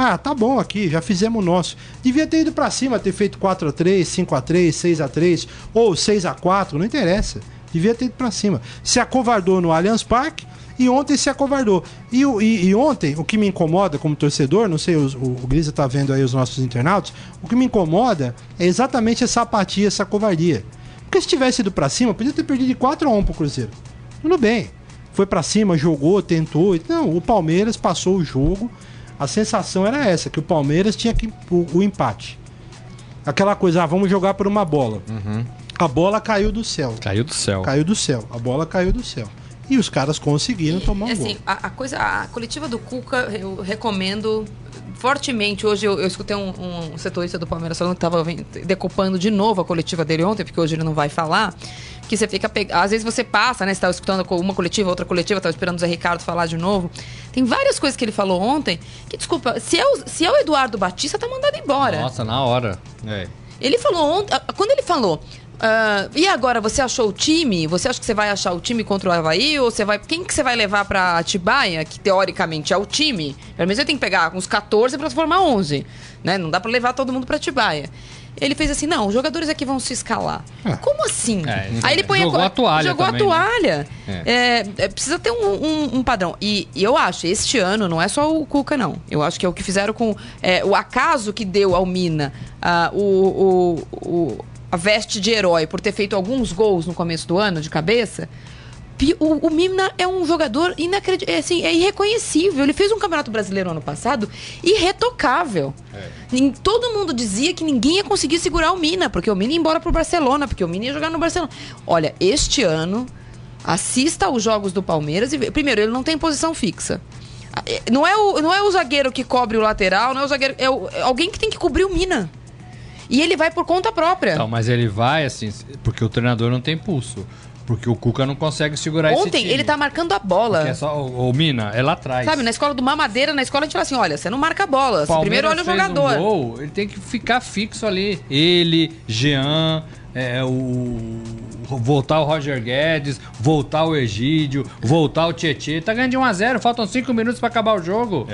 S2: Ah, tá bom aqui, já fizemos o nosso. Devia ter ido pra cima, ter feito 4x3, 5x3, 6x3 ou 6x4, não interessa. Devia ter ido pra cima. Se acovardou no Allianz Parque e ontem se acovardou. E, e- e ontem, o que me incomoda como torcedor, não sei, o, o Grisa tá vendo aí os nossos internautas, o que me incomoda é exatamente essa apatia, essa covardia. Porque se tivesse ido pra cima, podia ter perdido de 4 a 1 pro Cruzeiro. Tudo bem. Foi pra cima, jogou, tentou. Não, o Palmeiras passou o jogo. A sensação era essa, que o Palmeiras tinha que o, o empate. Aquela coisa, ah, vamos jogar por uma bola. A bola caiu do céu.
S4: Caiu do céu.
S2: Caiu do céu. A bola caiu do céu. E os caras conseguiram tomar um
S3: assim,
S2: gol.
S3: a, a coisa, a coletiva do Cuca, eu recomendo fortemente. Hoje eu, eu escutei um, um setorista do Palmeiras falando que estava decupando de novo a coletiva dele ontem, porque hoje ele não vai falar. Que você fica pe... Às vezes você passa, né? Você tá escutando uma coletiva, outra coletiva, tava esperando o Zé Ricardo falar de novo. Tem várias coisas que ele falou ontem que, desculpa, se é o, se é o Eduardo Batista, tá mandado embora.
S4: Nossa, na hora.
S5: É.
S3: Ele falou ontem. Quando ele falou. ah, e agora, você achou o time? Você acha que você vai achar o time contra o Havaí? Ou você vai. Quem que você vai levar pra Atibaia, que teoricamente é o time? Pelo menos ele tem que pegar uns 14 pra formar 11. Né? Não dá pra levar todo mundo pra Atibaia. Ele fez assim: não, os jogadores aqui vão se escalar.
S2: É.
S3: Como assim?
S4: É,
S3: Aí ele põe
S4: jogou a toalha
S3: Jogou
S4: também,
S3: a
S4: né?
S3: toalha.
S4: É.
S3: É, é, precisa ter um, um- um padrão. E, e eu acho, este ano não é só o Cuca, não. Eu acho que é o que fizeram com. é, o acaso que deu ao Mina ah, o, o- o- a veste de herói por ter feito alguns gols no começo do ano de cabeça. O, o Mina é um jogador inacreditável, é, assim, é irreconhecível. Ele fez um campeonato brasileiro ano passado irretocável. Nin- Todo mundo dizia que ninguém ia conseguir segurar o Mina, porque o Mina ia embora pro Barcelona, porque o Mina ia jogar no Barcelona. Olha, este ano, assista aos jogos do Palmeiras e vê. Primeiro, ele não tem posição fixa. Ah, é- Não é, o, não é o zagueiro que cobre o lateral, não é o zagueiro. É, o- é alguém que tem que cobrir o Mina. E ele vai por conta própria.
S4: Então, mas ele vai assim, porque o treinador não tem pulso. Porque o Cuca não consegue segurar esse
S3: Ontem
S4: time.
S3: ele tá marcando a bola.
S4: É só, o, o Mina, é lá atrás.
S3: Sabe, na escola do Mamadeira, na escola a gente fala assim: olha, você não marca a bola. Você primeiro olha o
S4: fez
S3: jogador.
S4: Um gol, ele tem que ficar fixo ali. Ele, Jean, é, o. Voltar o Roger Guedes, voltar o Egídio, voltar o Tietê. Tá ganhando de 1x0, faltam 5 minutos pra acabar o jogo.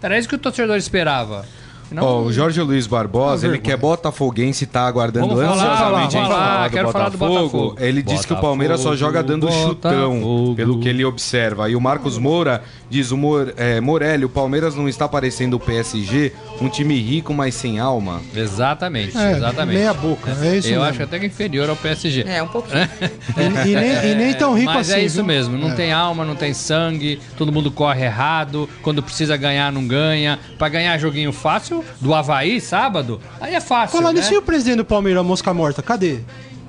S4: Era isso que o torcedor esperava. Não,
S5: Ó, o Jorge Luiz Barbosa, ele que é botafoguense e tá aguardando
S4: Vamos falar,
S5: ansiosamente gente
S4: falar,
S5: falar
S4: quero falar do Botafogo.
S5: Ele diz que o Palmeiras só joga dando
S4: Botafogo,
S5: chutão, pelo que ele observa. E o Marcos Moura diz, o Mor, é, Morelli, o Palmeiras não está parecendo o PSG, um time rico, mas sem alma.
S4: Exatamente,
S2: É,
S4: exatamente.
S2: meia boca, é isso
S4: Eu
S2: mesmo.
S4: acho até que inferior ao PSG.
S3: É, um pouquinho.
S2: E, e nem, e nem tão rico
S4: Mas
S2: assim.
S4: é isso
S2: viu?
S4: mesmo, não
S2: É.
S4: tem alma, não tem sangue, todo mundo corre errado, quando precisa ganhar, não ganha. Pra ganhar joguinho fácil, do Havaí, sábado, aí é fácil.
S2: Falando
S4: né?
S2: isso, e o presidente do Palmeiras, Mosca Morta, cadê?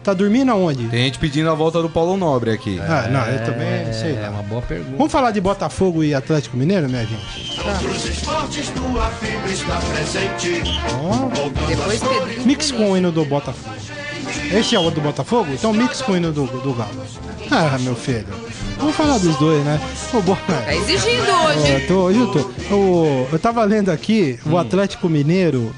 S2: Tá dormindo aonde?
S5: Tem gente pedindo a volta do Paulo Nobre aqui.
S2: Ah, não, eu também sei
S4: É
S2: lá.
S4: uma boa pergunta.
S2: Vamos falar de Botafogo e Atlético Mineiro, minha gente?
S6: Presente.
S3: Depois Pedrinho.
S2: Mix com o hino do Botafogo. Esse é o do Botafogo? Então mix com o hino do, do Galo. Ah, meu filho. Vamos falar dos dois, né? O Bo...
S3: Tá exigindo hoje.
S2: tô- hoje eu tô. O- eu tava lendo aqui, o Atlético Mineiro,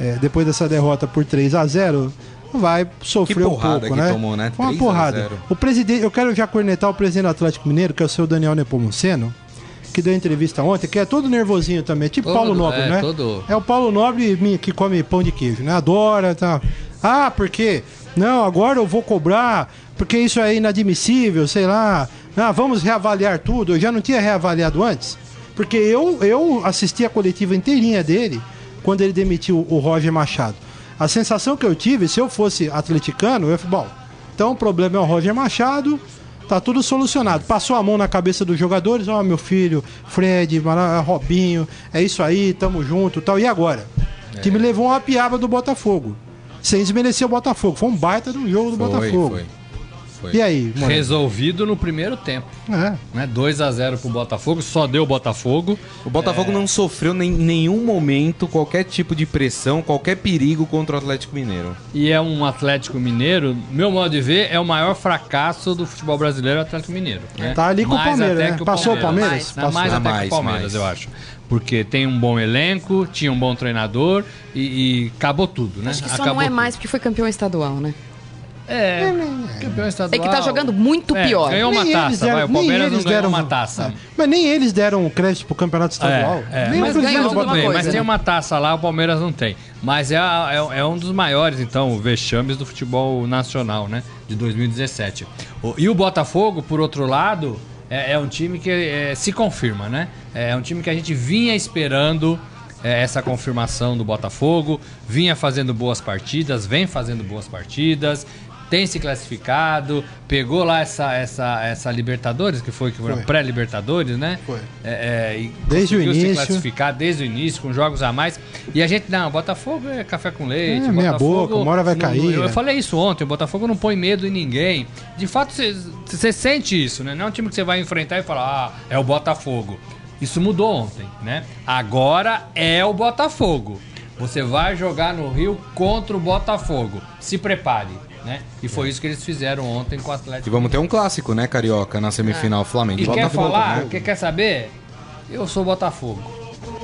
S2: é, depois dessa derrota por 3 a 0 vai sofrer um
S5: porrada
S2: pouco,
S5: que
S2: né?
S5: tomou, né?
S2: Foi uma
S5: 3 a
S2: porrada.
S5: 0.
S2: O presidente, eu quero já cornetar o presidente do Atlético Mineiro, que é o seu Daniel Nepomuceno, que deu entrevista ontem, que é todo nervosinho também, tipo
S4: Todo,
S2: Paulo Nobre,
S4: é,
S2: né?
S4: todo.
S2: É o Paulo Nobre que come pão de queijo, né? Adora, tá. Ah, porque não, agora eu vou cobrar, porque isso é inadmissível, sei lá. Ah, vamos reavaliar tudo. Eu já não tinha reavaliado antes, porque eu eu assisti a coletiva inteirinha dele quando ele demitiu o Roger Machado. A sensação que eu tive, se eu fosse atleticano, eu falar, bom, então o problema é o Roger Machado, tá tudo solucionado. Passou a mão na cabeça dos jogadores, ó, meu filho, Fred, Robinho, é isso aí, tamo junto tal. E agora? O time levou uma piaba do Botafogo. Sem desmerecer o Botafogo. Foi um baita do jogo do
S5: Foi,
S2: Botafogo.
S5: foi.
S2: E aí, mano?
S4: Resolvido no primeiro tempo.
S2: É.
S4: Né? 2 a 0 pro Botafogo, só deu o Botafogo.
S5: O Botafogo não sofreu nem- em nenhum momento qualquer tipo de pressão, qualquer perigo contra o Atlético Mineiro.
S4: E é um Atlético Mineiro, meu modo de ver, é o maior fracasso do futebol brasileiro o Atlético Mineiro. né?
S2: Tá ali com o
S4: Mais
S2: Palmeiras,
S4: até
S2: né?
S4: que
S2: Passou o Palmeiras?
S3: Mais.
S4: Não, mais
S5: Ah,
S4: até que
S5: mais,
S4: o Palmeiras,
S5: mais.
S4: eu acho. Porque tem um bom elenco, tinha um bom treinador e, e acabou tudo, né?
S3: Acho que só
S4: acabou
S3: não é
S4: tudo.
S3: mais porque foi campeão estadual, né?
S4: É, campeão
S3: É
S4: estadual.
S3: que tá jogando muito
S4: É,
S3: pior.
S4: ganhou uma
S2: Nem eles
S4: taça,
S2: deram-
S4: vai. O Palmeiras não ganhou
S2: deram-
S4: uma taça.
S2: É. Mas nem eles deram crédito pro campeonato estadual.
S4: É, é.
S2: Nem
S3: Mas ganhou
S4: bem,
S3: coisa,
S4: mas
S3: né?
S4: tem uma taça lá, o Palmeiras não tem. Mas é, é, é um dos maiores, então, vexames do futebol nacional, né? De 2017. O- e o Botafogo, por outro lado, é, é um time que é, se confirma, né? É um time que a gente vinha esperando é, essa confirmação do Botafogo, vinha fazendo boas partidas, vem fazendo boas partidas. Tem se classificado, pegou lá essa, essa, essa Libertadores, que foi, que foi,
S2: Foi.
S4: pré-Libertadores, né?
S2: Foi.
S4: É, é,
S2: Desde o
S4: conseguiu se
S2: início.
S4: classificar desde o início, com jogos a mais. E a gente, não, Botafogo é café com leite.
S2: É, meia boca, uma hora vai cair,
S4: Eu
S2: é.
S4: falei isso ontem, o Botafogo não põe medo em ninguém. De fato, você sente isso, né? Não é um time que você vai enfrentar e falar, ah, é o Botafogo. Isso mudou ontem, né? Agora é o Botafogo. Você vai jogar no Rio contra o Botafogo. Se prepare, né? E foi isso que eles fizeram ontem com o Atlético.
S5: E vamos ter um clássico, né, Carioca, na semifinal Flamengo.
S4: E quer
S5: Botafogo.
S4: falar? Quer, quer saber? Eu sou Botafogo.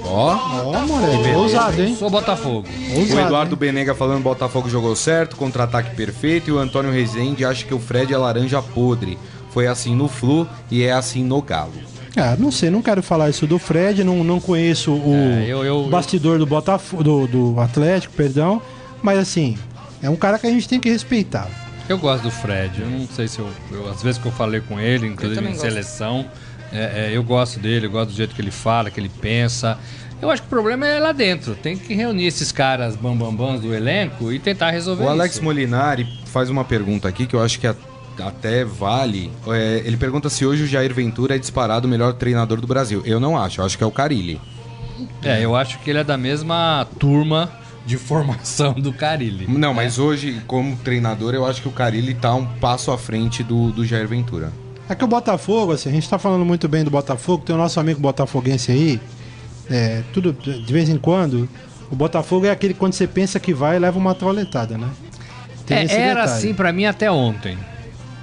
S5: Ó,
S2: Ó, moleque, ousado, hein?
S4: Sou Botafogo.
S5: o
S2: Ousado,
S5: Eduardo
S2: hein?
S5: Benega falando Botafogo jogou certo, contra-ataque perfeito, e o Antônio Rezende acha que o Fred é laranja podre. Foi assim no Flu e é assim no Galo.
S2: Ah, não sei, não quero falar isso do Fred, não, não conheço o
S4: É, eu- eu-
S2: bastidor do Botafogo, do, do Atlético, perdão, mas assim, é um cara que a gente tem que respeitar.
S4: Eu gosto do Fred. Eu não sei se eu, eu- Às vezes que eu falei com ele, inclusive em
S3: gosto.
S4: seleção, é, é, eu gosto dele, eu gosto do jeito que ele fala, que ele pensa. Eu acho que o problema é lá dentro. Tem que reunir esses caras bambambãs do elenco e tentar resolver
S5: O Alex
S4: isso.
S5: Molinari faz uma pergunta aqui que eu acho que é até vale. É, ele pergunta se hoje o Jair Ventura é disparado o melhor treinador do Brasil. Eu não acho, eu acho que é o Carilli.
S4: É, eu acho que ele é da mesma turma de formação do Carilli.
S5: Não, mas hoje, como treinador, eu acho que o Carilli tá um passo à frente do, do Jair Ventura.
S2: É que o Botafogo, assim, a gente tá falando muito bem do Botafogo, tem o nosso amigo botafoguense aí, é, tudo, de vez em quando, o Botafogo é aquele que quando você pensa que vai, leva uma trauletada, né? Tem
S4: É,
S2: esse
S4: era
S2: detalhe.
S4: assim pra mim até ontem,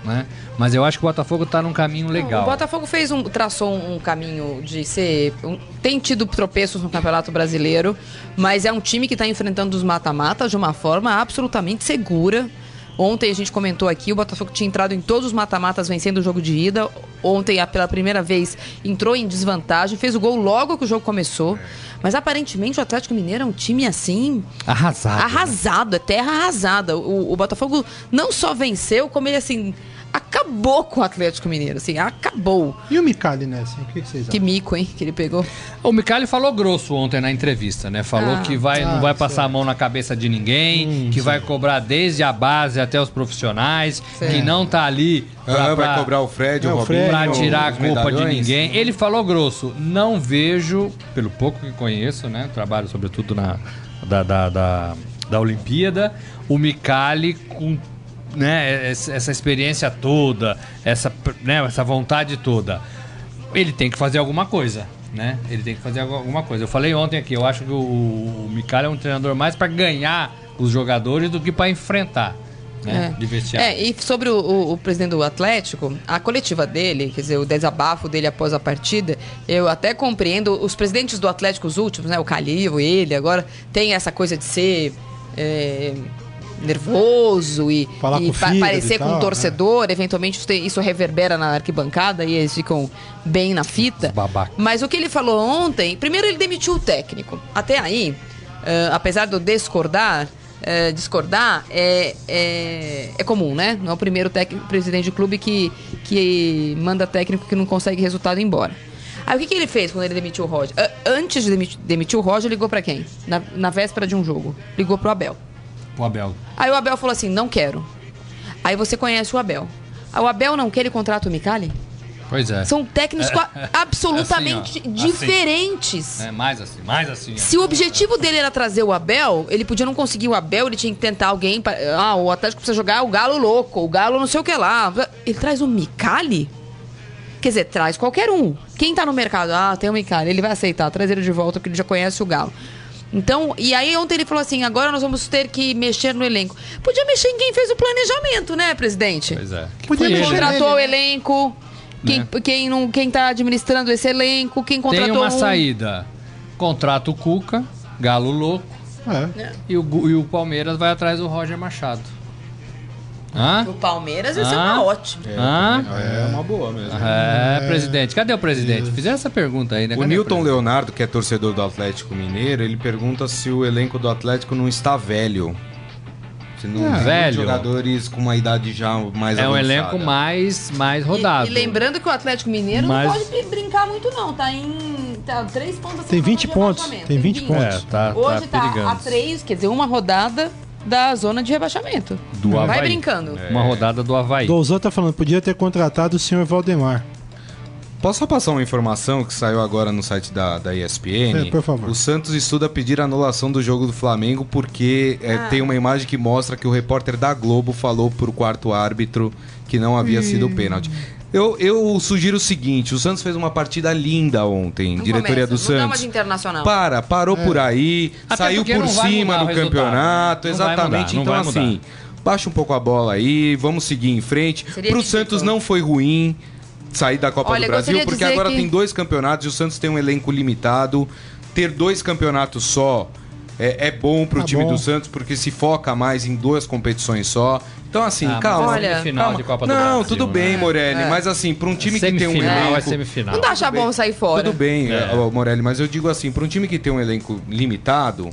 S4: né? Mas eu acho que o Botafogo tá num caminho legal.
S3: O Botafogo fez um, traçou um, um caminho de ser. um- tem tido tropeços no Campeonato Brasileiro, mas é um time que está enfrentando os mata-matas de uma forma absolutamente segura. Ontem a gente comentou aqui, o Botafogo tinha entrado em todos os mata-matas vencendo o jogo de ida. Ontem, pela primeira vez, entrou em desvantagem, fez o gol logo que o jogo começou. Mas aparentemente o Atlético Mineiro é um time assim.
S4: Arrasado.
S3: Arrasado, é terra arrasada. O, o Botafogo não só venceu, como ele assim. Acabou com o Atlético Mineiro, assim, acabou.
S2: E o Micali nessa, hein? O que, que vocês
S3: Que
S2: acham?
S3: mico, hein, que ele pegou.
S4: O Micali falou grosso ontem na entrevista, né? Falou
S3: Ah.
S4: que vai,
S2: Ah,
S4: não vai passar a mão na cabeça de ninguém, que vai cobrar desde a base até os profissionais, que não tá ali pra,
S5: Ah, vai cobrar o Fred,
S2: É,
S5: o Robinho,
S4: pra tirar a culpa de ninguém. Ele falou grosso, não vejo, pelo pouco que conheço, né? Trabalho sobretudo na da, da, da, da Olimpíada, o Micali com né, essa experiência toda, essa, né, essa vontade toda. Ele tem que fazer alguma coisa. Né? Ele tem que fazer alguma coisa. Eu falei ontem aqui, eu acho que o, o Micali é um treinador mais pra ganhar os jogadores do que pra enfrentar. Né? Vestiário.
S3: É, e sobre o, o- o presidente do Atlético, a coletiva dele, quer dizer, o desabafo dele após a partida, eu até compreendo. Os presidentes do Atlético, os últimos, né? O Calil, ele, agora tem essa coisa de ser. é, nervoso e,
S2: Falar
S3: e
S2: com
S3: pa- parecer
S2: e
S3: com
S2: tal,
S3: um
S2: né?
S3: torcedor, eventualmente isso, reverbera na arquibancada e eles ficam bem na fita. Mas o que ele falou ontem, primeiro ele demitiu o técnico. Até aí, eh, apesar de eu discordar, eh, discordar é, é, é comum, né? Não é o primeiro técnico, presidente de clube que, que manda técnico que não consegue resultado embora. Aí o que, que ele fez quando ele demitiu o Roger? Ah, Antes de demitir, demitir o Roger, ligou pra quem? Na, na véspera de um jogo. Ligou pro Abel.
S4: O Abel.
S3: Aí o Abel falou assim: não quero. Aí você conhece o Abel. Aí o Abel não quer ele contrata o Micali?
S4: Pois é.
S3: São técnicos co- absolutamente
S4: Assim,
S3: diferentes.
S4: É, mais assim, mais assim. ó.
S3: Se o objetivo dele era trazer o Abel, ele podia não conseguir o Abel, ele tinha que tentar alguém. Pra, ah, o Atlético precisa jogar o Galo louco, o Galo não sei o que lá. Ele traz o Micali? Quer dizer, traz qualquer um. Quem tá no mercado? Ah, tem o Micali, ele vai aceitar, traz ele de volta porque ele já conhece o Galo. Então, e aí ontem ele falou assim: agora nós vamos ter que mexer no elenco. Podia mexer em quem fez o planejamento, né, presidente?
S4: Pois é.
S2: Podia
S3: Quem
S2: mexer
S3: contratou o
S2: nele,
S3: elenco, quem,
S4: Né?
S3: quem, não, quem tá administrando esse elenco, quem contratou
S4: Tem uma
S3: um-
S4: saída. Contrata o Cuca, Galo louco,
S2: É.
S4: e o, e o Palmeiras vai atrás do Roger Machado. Hã?
S3: O Palmeiras, é
S4: Ah.
S3: uma ótima.
S4: Hã?
S5: É uma boa mesmo.
S4: É, presidente. Cadê o presidente? Fizeram essa pergunta aí, né?
S5: O
S4: Cadê
S5: Newton
S4: presidente?
S5: Leonardo, que é torcedor do Atlético Mineiro, ele pergunta se o elenco do Atlético não está velho. Se não tem
S4: velho.
S5: jogadores com uma idade já mais
S4: É um
S5: avançada.
S4: elenco mais, mais
S3: E,
S4: rodado.
S3: e lembrando que o Atlético Mineiro
S4: Mas-
S3: não pode brin- brincar muito, não. Tá em. Tá três pontos
S2: Tem
S3: da
S2: 20
S3: zona de
S2: pontos, tem 20 pontos.
S4: É, tá,
S3: Hoje
S4: tá
S3: tá, a três, quer dizer, uma rodada da zona de rebaixamento.
S4: Do
S3: Vai
S4: Havaí.
S3: brincando.
S4: Uma rodada do Havaí.
S2: Douzão tá falando, podia ter contratado o senhor Valdemar.
S5: Posso só passar uma informação que saiu agora no site da, da ESPN?
S2: É, por favor.
S5: O Santos estuda pedir anulação do jogo do Flamengo porque é,
S3: Ah.
S5: tem uma imagem que mostra que o repórter da Globo falou pro quarto árbitro que não havia sido pênalti. Eu, eu sugiro o seguinte: o Santos fez uma partida linda ontem,
S3: Não
S5: diretoria
S3: começa,
S5: do
S3: não dá uma
S5: Santos.
S3: de internacional.
S5: Para, parou por aí,
S4: Até
S5: saiu por
S4: não
S5: cima do campeonato,
S4: Não vai
S5: exatamente.
S4: mudar, não
S5: então,
S4: vai mudar.
S5: assim, baixa um pouco a bola aí, vamos seguir em frente.
S3: Seria
S5: Pro. Santos não foi ruim sair da Copa
S3: Olha,
S5: do Brasil, porque agora
S3: que-
S5: tem dois campeonatos e o Santos tem um elenco limitado. Ter dois campeonatos só é, é bom pro
S2: Tá
S5: time
S2: bom.
S5: do Santos, porque se foca mais em duas competições só. Então, assim,
S4: Ah,
S5: calma.
S3: Olha,
S4: semifinal
S5: calma.
S4: de Copa do
S5: não,
S4: Brasil,
S5: tudo
S4: né?
S5: bem, Morelli,
S3: É.
S5: mas assim, pra um time que tem um
S4: semifinal é
S5: elenco...
S4: semifinal.
S3: Não dá achar bom sair fora.
S5: Tudo bem,
S4: É.
S5: ô, Morelli, mas eu digo assim, para um time que tem um elenco limitado,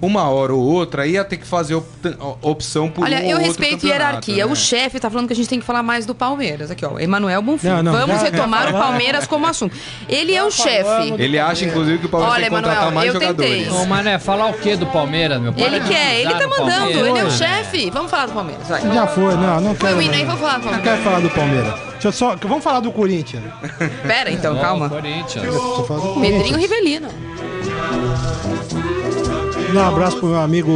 S5: uma hora ou outra ia ter que fazer opta- opção por
S3: Olha,
S5: um
S3: eu
S5: outro
S3: respeito hierarquia.
S5: né?
S3: O chefe tá falando que a gente tem que falar mais do Palmeiras. Aqui, ó. Emanuel Bonfim.
S2: Não, não,
S3: Vamos
S2: já-
S3: retomar o. Palmeiras como assunto. Ele é o chefe.
S5: Ele acha, inclusive, que o Palmeiras
S3: Olha,
S5: tem que contratar
S3: Emanuel,
S5: mais
S3: eu tentei.
S5: jogadores.
S4: Ô, Mané, falar o que do Palmeiras, meu? Para
S3: Ele quer, ele tá mandando. Ele é o chefe. Vamos falar do Palmeiras. Vai.
S2: Já foi, não, não
S3: Foi
S2: quero.
S3: o hino aí,
S2: não.
S3: vou falar do
S2: Não
S3: Palmeiras.
S2: quero falar do Palmeiras. Deixa eu só. Vamos falar do Corinthians.
S3: Pera, então,
S4: Ó,
S3: calma.
S4: Corinthians.
S3: Pedrinho Rivelino.
S2: Dar um abraço pro meu amigo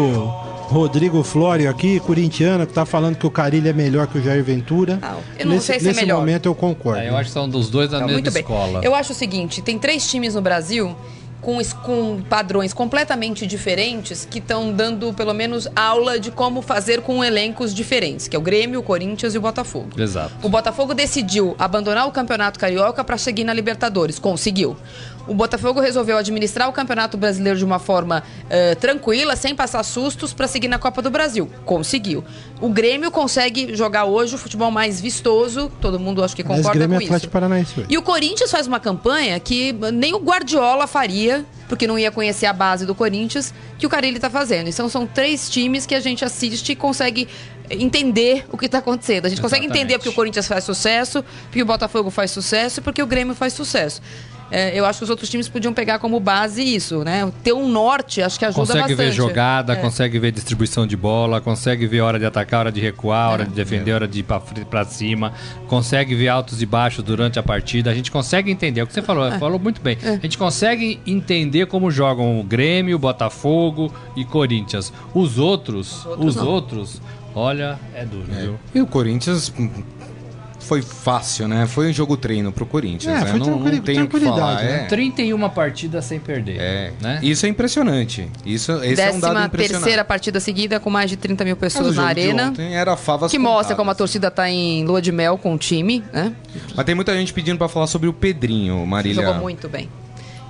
S2: Rodrigo Flório aqui, corintiano, que tá falando que o Carilho é melhor que o Jair Ventura.
S3: Não, eu não
S2: nesse,
S3: sei se é
S2: nesse
S3: melhor.
S2: momento eu concordo.
S4: É, eu acho que são dos dois da
S3: Tá,
S4: mesma
S3: muito bem.
S4: escola.
S3: Eu acho o seguinte: tem três times no Brasil com, com padrões completamente diferentes que estão dando, pelo menos, aula de como fazer com elencos diferentes, que é o Grêmio, o Corinthians e o Botafogo.
S4: Exato.
S3: O Botafogo decidiu abandonar o Campeonato Carioca para seguir na Libertadores. Conseguiu. O Botafogo resolveu administrar o Campeonato Brasileiro de uma forma eh, tranquila, sem passar sustos, para seguir na Copa do Brasil. Conseguiu. O Grêmio consegue jogar hoje o futebol mais vistoso. Todo mundo acho que
S2: Mas
S3: concorda
S2: Grêmio
S3: com
S2: é Atlético
S3: isso.
S2: Paranaense hoje.
S3: E o Corinthians faz uma campanha que nem o Guardiola faria, porque não ia conhecer a base do Corinthians, que o Carilli tá fazendo. Então são três times que a gente assiste e consegue entender o que tá acontecendo. A gente consegue
S4: Exatamente.
S3: entender porque o Corinthians faz sucesso, porque o Botafogo faz sucesso e porque o Grêmio faz sucesso. É, eu acho que os outros times podiam pegar como base isso, né? Ter um norte, acho que ajuda
S4: Consegue
S3: bastante.
S4: ver jogada,
S3: É.
S4: consegue ver distribuição de bola, consegue ver hora de atacar, hora de recuar, hora de defender, hora de ir pra cima, consegue ver altos e baixos durante a partida. A gente consegue entender, é o que você falou, falou muito bem. A gente consegue entender como jogam o Grêmio, Botafogo e Corinthians. Os outros, os outros, olha, é duro, viu?
S5: E o Corinthians foi fácil, né? Foi um jogo treino pro Corinthians,
S2: É,
S5: né?
S2: foi
S5: Não, não
S2: tranquili-
S5: tenho o que
S2: tranquilidade,
S5: falar.
S2: né?
S5: É.
S4: 31 partidas sem perder.
S5: É.
S4: Né?
S5: Isso é impressionante. Isso, esse é um dado
S3: Décima
S5: impressionante.
S3: terceira partida seguida com mais de 30 mil pessoas na arena.
S5: era favas
S3: Que mostra
S5: contadas.
S3: como a torcida tá em lua de mel com o time, né?
S5: Mas tem muita gente pedindo pra falar sobre o Pedrinho, Marília.
S3: Jogou muito bem.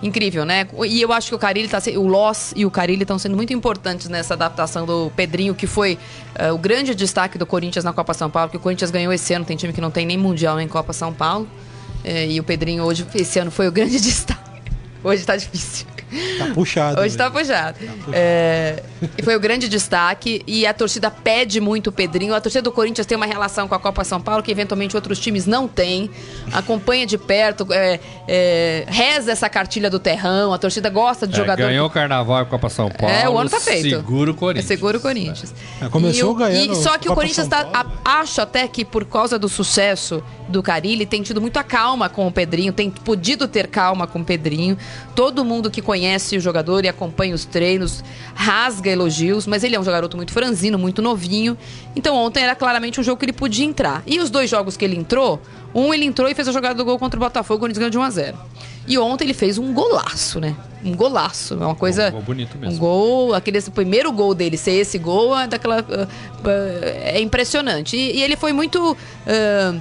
S3: Incrível, né? E eu acho que o Carilli tá se- o Loss e o Carilli estão sendo muito importantes nessa adaptação do Pedrinho, que foi eh, o grande destaque do Corinthians na Copa São Paulo, que o Corinthians ganhou esse ano, tem time que não tem nem Mundial nem Copa São Paulo. Eh, e o Pedrinho hoje, esse ano, foi o grande destaque. Hoje tá difícil.
S2: Tá puxado.
S3: Hoje tá puxado. É, e foi o grande destaque. E a torcida pede muito o Pedrinho. A torcida do Corinthians tem uma relação com a Copa São Paulo que eventualmente outros times não têm. Acompanha de perto, é, é, reza essa cartilha do terrão. A torcida gosta de
S4: É,
S3: jogador.
S4: ganhou o Carnaval e a Copa São Paulo.
S3: É, o ano tá feito.
S4: Segura o Corinthians.
S3: É seguro o Corinthians.
S2: É, começou
S3: E o-
S2: ganhando
S3: e Só que o
S2: Copa
S3: Corinthians
S2: São
S3: tá, a- acho até que por causa do sucesso do Carilli, tem tido muita calma com o Pedrinho, tem podido ter calma com o Pedrinho. Todo mundo que conhece o jogador e acompanha os treinos rasga elogios, mas ele é um garoto muito franzino, muito novinho. Então ontem era claramente um jogo que ele podia entrar. E os dois jogos que ele entrou, um ele entrou e fez a jogada do gol contra o Botafogo, onde ganhou de 1 a 0. E ontem ele fez um golaço, né? Um golaço. É uma coisa.
S4: Um gol bonito mesmo.
S3: Um gol, aquele esse primeiro gol dele ser esse gol é daquela. ah, ah, é impressionante. E, e ele foi muito. mo-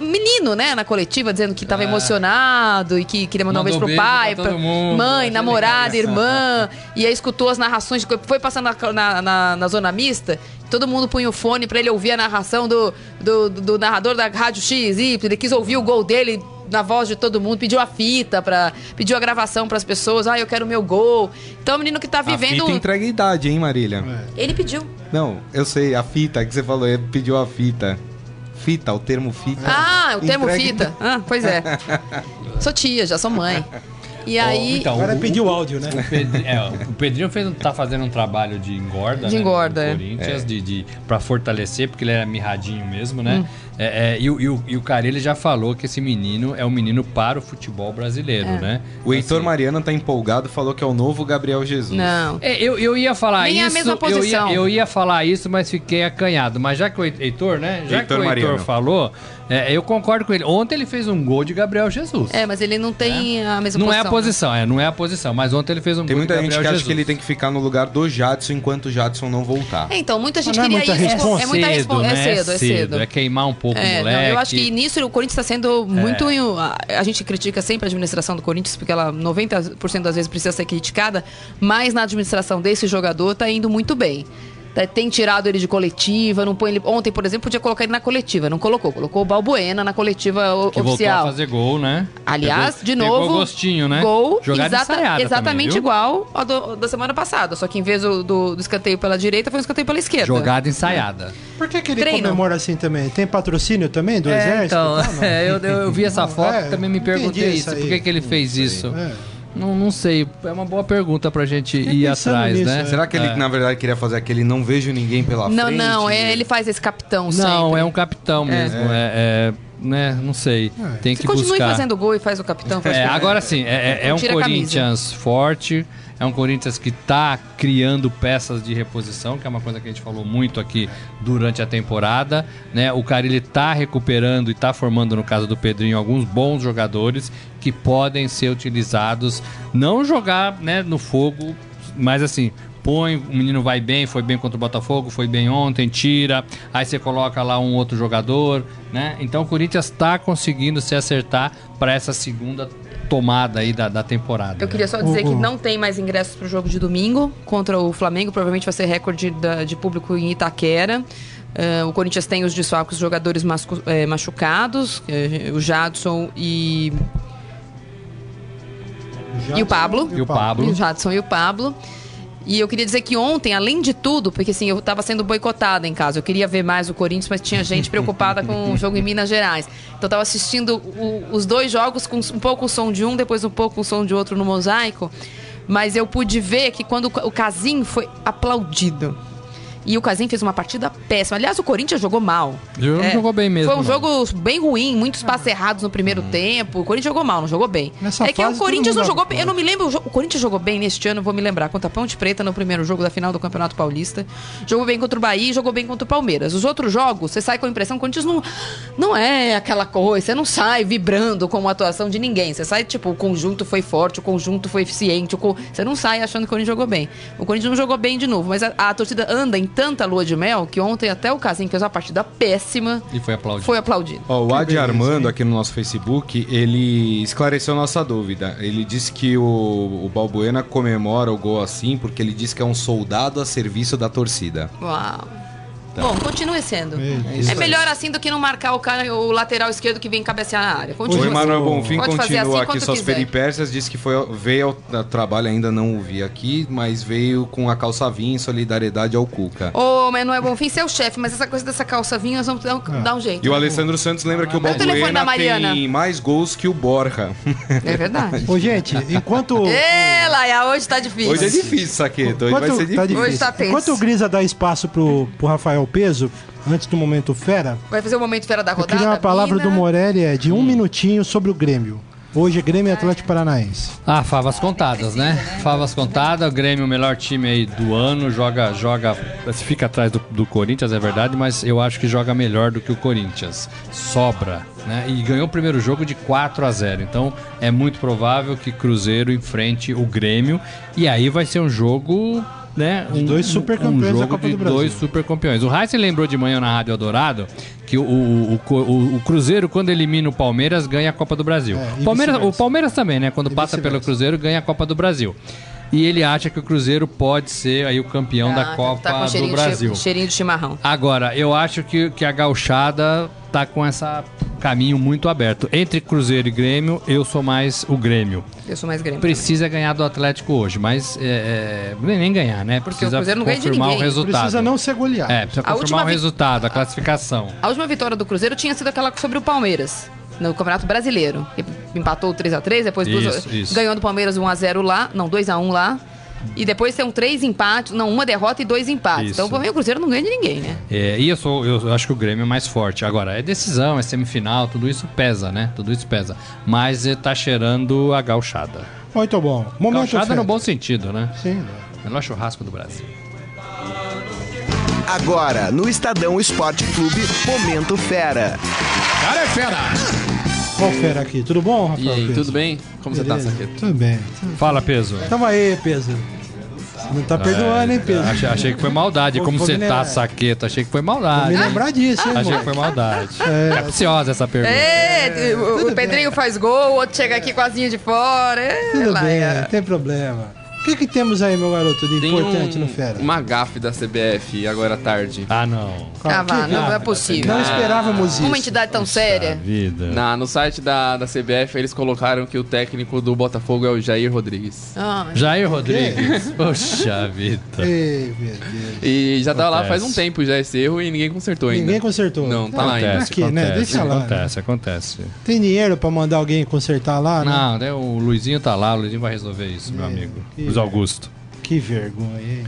S3: menino, né, na coletiva, dizendo que estava
S4: É.
S3: emocionado e que queria mandar um
S4: Mandou
S3: beijo pro
S4: beijo
S3: pai,
S4: pra todo mundo,
S3: mãe,
S4: achei
S3: namorada, irmã. E aí escutou as narrações, foi passando na, na, na- na zona mista, todo mundo punha o fone pra ele ouvir a narração do, do, do narrador da Rádio X, Y, ele quis ouvir o gol dele na voz de todo mundo, pediu a fita para pediu a gravação pras pessoas, ah, eu quero o meu gol. Então, o menino que tá
S5: A
S3: vivendo,
S5: fita entrega idade, hein, Marília?
S3: ele pediu.
S5: Não, eu sei, a fita que você falou, ele pediu a fita. Fita, o termo fita.
S3: Ah, o termo
S5: Entrega
S3: fita. Ah, pois é. sou tia, já sou mãe. E aí,
S4: Então,
S2: Agora
S4: o-
S2: pediu áudio, né?
S4: O, Pedri- é, o Pedrinho fez, tá fazendo um trabalho de engorda,
S3: De
S4: né,
S3: engorda,
S4: no
S3: é.
S4: Corinthians, de, de, pra fortalecer, porque ele era mirradinho mesmo, né? É, é, e, o- e, o, e o cara, ele já falou que esse menino é um menino para o futebol brasileiro, né?
S5: O Heitor
S4: Assim,
S5: Mariano tá empolgado, falou que é o novo Gabriel Jesus.
S3: não.
S4: É, eu, eu ia falar
S3: Nem é a
S4: isso,
S3: mesma
S4: eu, ia,
S3: posição.
S4: eu ia falar isso, mas fiquei acanhado. Mas já que o Heitor, né? Já
S5: Heitor
S4: que o Heitor
S5: Mariano.
S4: falou, é, eu concordo com ele. Ontem ele fez um gol de Gabriel Jesus.
S3: É, mas ele não tem a mesma
S4: não
S3: posição.
S4: é a
S3: né?
S4: posição, é, não é a posição. Mas ontem ele fez um
S5: Tem
S4: gol de
S5: muita gente
S4: Gabriel
S5: que acha
S4: Jesus.
S5: que ele tem que ficar no lugar do Jadson enquanto o Jadson não voltar.
S3: É, então, muita gente
S2: não é
S3: queria
S2: muita
S3: isso. É muita responsa.
S4: né?
S3: É cedo, é cedo.
S4: É queimar um pouco o
S3: É, não,
S4: moleque.
S3: eu acho que nisso o Corinthians está sendo muito. A gente critica sempre a administração do Corinthians, porque ela 90% das vezes precisa ser criticada, mas na administração desse jogador está indo muito bem. Tá- Tem tirado ele de coletiva, não põe ele. Ontem, por exemplo, podia colocar ele na coletiva, não colocou. Colocou o Balbuena na coletiva o-
S4: Que voltou
S3: oficial.
S4: a fazer gol, né?
S3: Aliás,
S4: Pegou-
S3: de
S4: pegou
S3: novo.
S4: gostinho, né?
S3: Gol
S4: Jogada
S3: exata-
S4: ensaiada
S3: exatamente
S4: também,
S3: igual ao do- da semana passada. Só que em vez do, do- do escanteio pela direita, foi um escanteio pela esquerda.
S4: Jogada ensaiada.
S2: Por que, que ele
S3: Treino.
S2: comemora assim também? Tem patrocínio também do
S4: É,
S2: exército?
S4: então, é, eu, eu, vi essa foto
S2: É,
S4: e também me perguntei
S2: isso
S4: isso. Por que, que ele fez isso?
S2: É.
S4: Não, não sei. É uma boa pergunta pra gente ir atrás,
S2: nisso,
S4: né?
S2: é.
S5: Será que ele,
S4: É.
S5: na verdade, queria fazer aquele não vejo ninguém pela
S3: Não,
S5: frente?
S3: não, é, ele faz esse capitão
S4: Não,
S3: sempre.
S4: é um capitão mesmo. É, é, né? Não sei. Tem
S3: Se
S4: que
S3: continue
S4: buscar.
S3: fazendo gol e faz o capitão, faz
S4: É, agora sim, é, é- é um. Corinthians forte, é um Corinthians que tá criando peças de reposição, que é uma coisa que a gente falou muito aqui durante a temporada, né? O Carilli tá recuperando e tá formando, no caso do Pedrinho, alguns bons jogadores que podem ser utilizados, não jogar, né, no fogo, mas assim, põe, o menino vai bem, foi bem contra o Botafogo, foi bem ontem, tira, aí você coloca lá um outro jogador, né? Então o Corinthians tá conseguindo se acertar para essa segunda tomada aí da, da temporada.
S3: Eu
S4: né?
S3: queria só dizer
S2: O-
S3: que
S2: o-
S3: não tem mais ingressos pro jogo de domingo contra o Flamengo. Provavelmente vai ser recorde da- de público em Itaquera. Eh, o Corinthians tem os desfalques, os jogadores mascu- eh, machucados, eh, o Jadson e, e o Pablo.
S4: E o Pablo.
S3: O Jadson e o Pablo. E eu queria dizer que ontem, além de tudo, porque assim, eu tava sendo boicotada em casa, eu queria ver mais o Corinthians, mas tinha gente preocupada com o jogo em Minas Gerais. Então eu tava assistindo o- os dois jogos com um pouco o som de um, depois um pouco o som de outro no mosaico. Mas eu pude ver que quando o Casim foi aplaudido. E o Casim fez uma partida péssima. Aliás, o Corinthians jogou mal.
S4: Jogou- não jogou bem mesmo,
S3: Foi um
S4: não.
S3: jogo bem ruim, muitos passes errados no primeiro tempo. O Corinthians jogou mal, não jogou bem.
S2: Nessa
S3: é que o Corinthians não jogou bem. Eu não me lembro. o Corinthians jogou bem neste ano, vou me lembrar. Contra a Ponte Preta no primeiro jogo da final do Campeonato Paulista. Jogou bem contra o Bahia e jogou bem contra o Palmeiras. Os outros jogos, você sai com a impressão que o Corinthians não, não é aquela coisa. Você não sai vibrando com a atuação de ninguém. Você sai, tipo, o conjunto foi forte, o conjunto foi eficiente. o co- Você não sai achando que o Corinthians jogou bem. O Corinthians não jogou bem de novo. Mas a, a torcida anda em tanta lua de mel que ontem até o Casim fez uma partida péssima.
S4: E foi aplaudido.
S3: Foi aplaudido.
S5: Ó, o Adi Armando, aqui no nosso Facebook, ele esclareceu nossa dúvida. Ele disse que o, o Balbuena comemora o gol assim porque ele disse que é um soldado a serviço da torcida.
S3: Uau. Bom, continue sendo.
S2: É
S3: É, melhor assim do que não marcar o, cara, o lateral esquerdo que vem cabecear na área.
S5: O
S3: Continue
S5: Emanuel
S3: assim.
S5: Bonfim
S3: Pode
S5: continua
S3: assim
S5: aqui suas
S3: quiser.
S5: peripécias, disse que foi, veio ao trabalho, ainda não o vi aqui, mas veio com a calça vinha em solidariedade ao Cuca.
S3: Ô, Manuel Bonfim, é o chefe, mas essa coisa dessa calça vinha, nós vamos dar um, dar um jeito.
S5: E o Alessandro Santos lembra que o
S3: o
S5: Balbuena tem mais gols que o Borja.
S3: É verdade.
S2: Ô, gente, enquanto.
S3: Ê, Laia, hoje tá difícil.
S5: Hoje é difícil, Saqueto. Hoje vai ser
S2: tá
S5: difícil.
S2: difícil.
S3: Hoje tá tenso.
S2: Enquanto o Grisa dá espaço pro, pro Rafael Peso, antes do momento fera,
S3: Vai fazer o momento fera da
S2: eu
S3: rodada?
S2: queria uma palavra
S3: Mina?
S2: do Morelli é de um minutinho sobre o Grêmio. Hoje é Grêmio e Atlético Paranaense.
S4: Ah, favas contadas, né? Favas contadas, o Grêmio, o melhor time aí do ano, joga, joga, fica atrás do, do Corinthians, é verdade, mas eu acho que joga melhor do que o Corinthians. Sobra, né? E ganhou o primeiro jogo de 4 a 0. Então é muito provável que Cruzeiro enfrente o Grêmio e aí vai ser um jogo, né? Um,
S2: dois supercampeões
S4: um
S2: da
S4: jogo
S2: Copa
S4: de
S2: do Brasil.
S4: dois super campeões. O Heisen lembrou de manhã na Rádio Eldorado que o, o, o, o- Cruzeiro, quando elimina o Palmeiras, ganha a Copa do Brasil.
S2: É,
S4: Palmeiras, o. Palmeiras também, né? Quando passa pelo. Cruzeiro, ganha a Copa do Brasil. E ele acha que o Cruzeiro pode ser aí o campeão da
S3: Ah,
S4: Copa
S3: tá com
S4: do
S3: cheirinho,
S4: Brasil.
S3: Cheirinho de chimarrão.
S4: Agora, eu acho que, que a gauchada tá com esse caminho muito aberto. Entre Cruzeiro e Grêmio, eu sou mais o Grêmio.
S3: Eu sou mais Grêmio.
S4: Precisa ganhar do Atlético hoje, mas é, é, nem ganhar, né?
S3: Porque
S4: Precisa
S3: o Cruzeiro não ganha de
S4: confirmar o
S3: ninguém.
S4: resultado.
S2: Precisa não ser goleado.
S4: É, precisa
S3: A
S4: confirmar o resultado, a classificação.
S3: A última vitória do Cruzeiro tinha sido aquela sobre o Palmeiras. No Campeonato Brasileiro. Empatou 3x3, depois duas-
S4: Isso, isso.
S3: ganhou do Palmeiras 1x0 lá. Não, 2x1 lá. E depois tem um três empates. Não, uma derrota e dois empates.
S4: Isso.
S3: Então, pra mim, o Cruzeiro não ganha de ninguém, né?
S4: É, e eu sou, eu acho que o Grêmio é mais forte. Agora, é decisão, é semifinal, tudo isso pesa, né? Tudo isso pesa. Mas eh, tá cheirando a gauchada.
S2: Muito bom. Momento
S4: Gauchada no bom sentido, né?
S2: Sim.
S4: Melhor churrasco do Brasil.
S1: Agora, no Estadão Esporte Clube, Momento Fera.
S7: Cara é fera!
S2: Qual fera aqui? Tudo bom, Rafael?
S7: E aí,
S2: Peso?
S7: tudo bem? Como você tá,
S2: Beleza?
S7: Saqueto?
S2: Tudo bem.
S4: Fala, peso.
S2: Tamo aí, Peso. Não tá perdoando, hein, Peso?
S4: Achei, achei que foi maldade.
S2: Vou-
S4: Como
S2: vou
S4: você
S2: me
S4: tá,
S2: lembrar.
S4: saqueta? Achei que foi
S2: Vou
S4: maldade.
S2: me lembrar disso, hein,
S4: Achei que foi maldade. É capciosa essa pergunta.
S3: É, o, o Pedrinho faz gol, o outro chega aqui com a asinha de fora. É,
S2: Tudo
S3: lá,
S2: bem,
S3: é.
S2: não tem problema. O que, que temos aí, meu garoto, de
S8: Tem
S2: importante
S8: um,
S2: no Fera?
S8: uma gafe da CBF agora à tarde.
S4: Ah, não.
S3: Ah, vá,
S2: que-
S3: não é possível.
S2: Não esperávamos isso.
S3: Uma entidade tão séria.
S4: Vida.
S8: Na, no site da, da CBF, eles colocaram que o técnico do Botafogo é o Jair Rodrigues.
S3: Ah,
S4: Jair Rodrigues. Poxa vida.
S2: Ei, meu Deus.
S8: E já tá lá faz um tempo já esse erro e ninguém consertou ainda.
S2: Ninguém consertou.
S8: Não, tá lá ainda.
S4: Acontece,
S2: Aqui, né?
S4: acontece,
S2: Deixa lá, né?
S4: acontece, acontece.
S2: Tem dinheiro pra mandar alguém consertar lá, né?
S4: Não, né, o Luizinho tá lá, o Luizinho vai resolver isso, meu amigo. Augusto.
S2: Que vergonha, hein?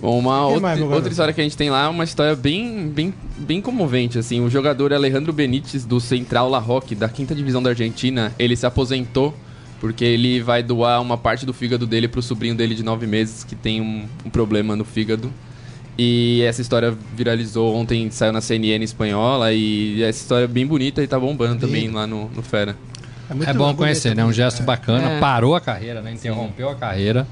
S8: Bom, uma
S2: que
S8: outra,
S2: mais,
S8: outra história que a gente tem lá é uma história bem, bem, bem comovente, assim. O jogador Alejandro Benítez, do Central La Roque, da quinta divisão da Argentina, ele se aposentou porque ele vai doar uma parte do fígado dele pro sobrinho dele de nove meses, que tem um, um problema no fígado. E essa história viralizou ontem, saiu na CNN espanhola, e essa história é bem bonita e tá bombando também lá no, no Fera.
S2: Muito
S4: É bom conhecer, né? Um gesto bacana.
S3: É.
S4: Parou a carreira, né? Interrompeu a carreira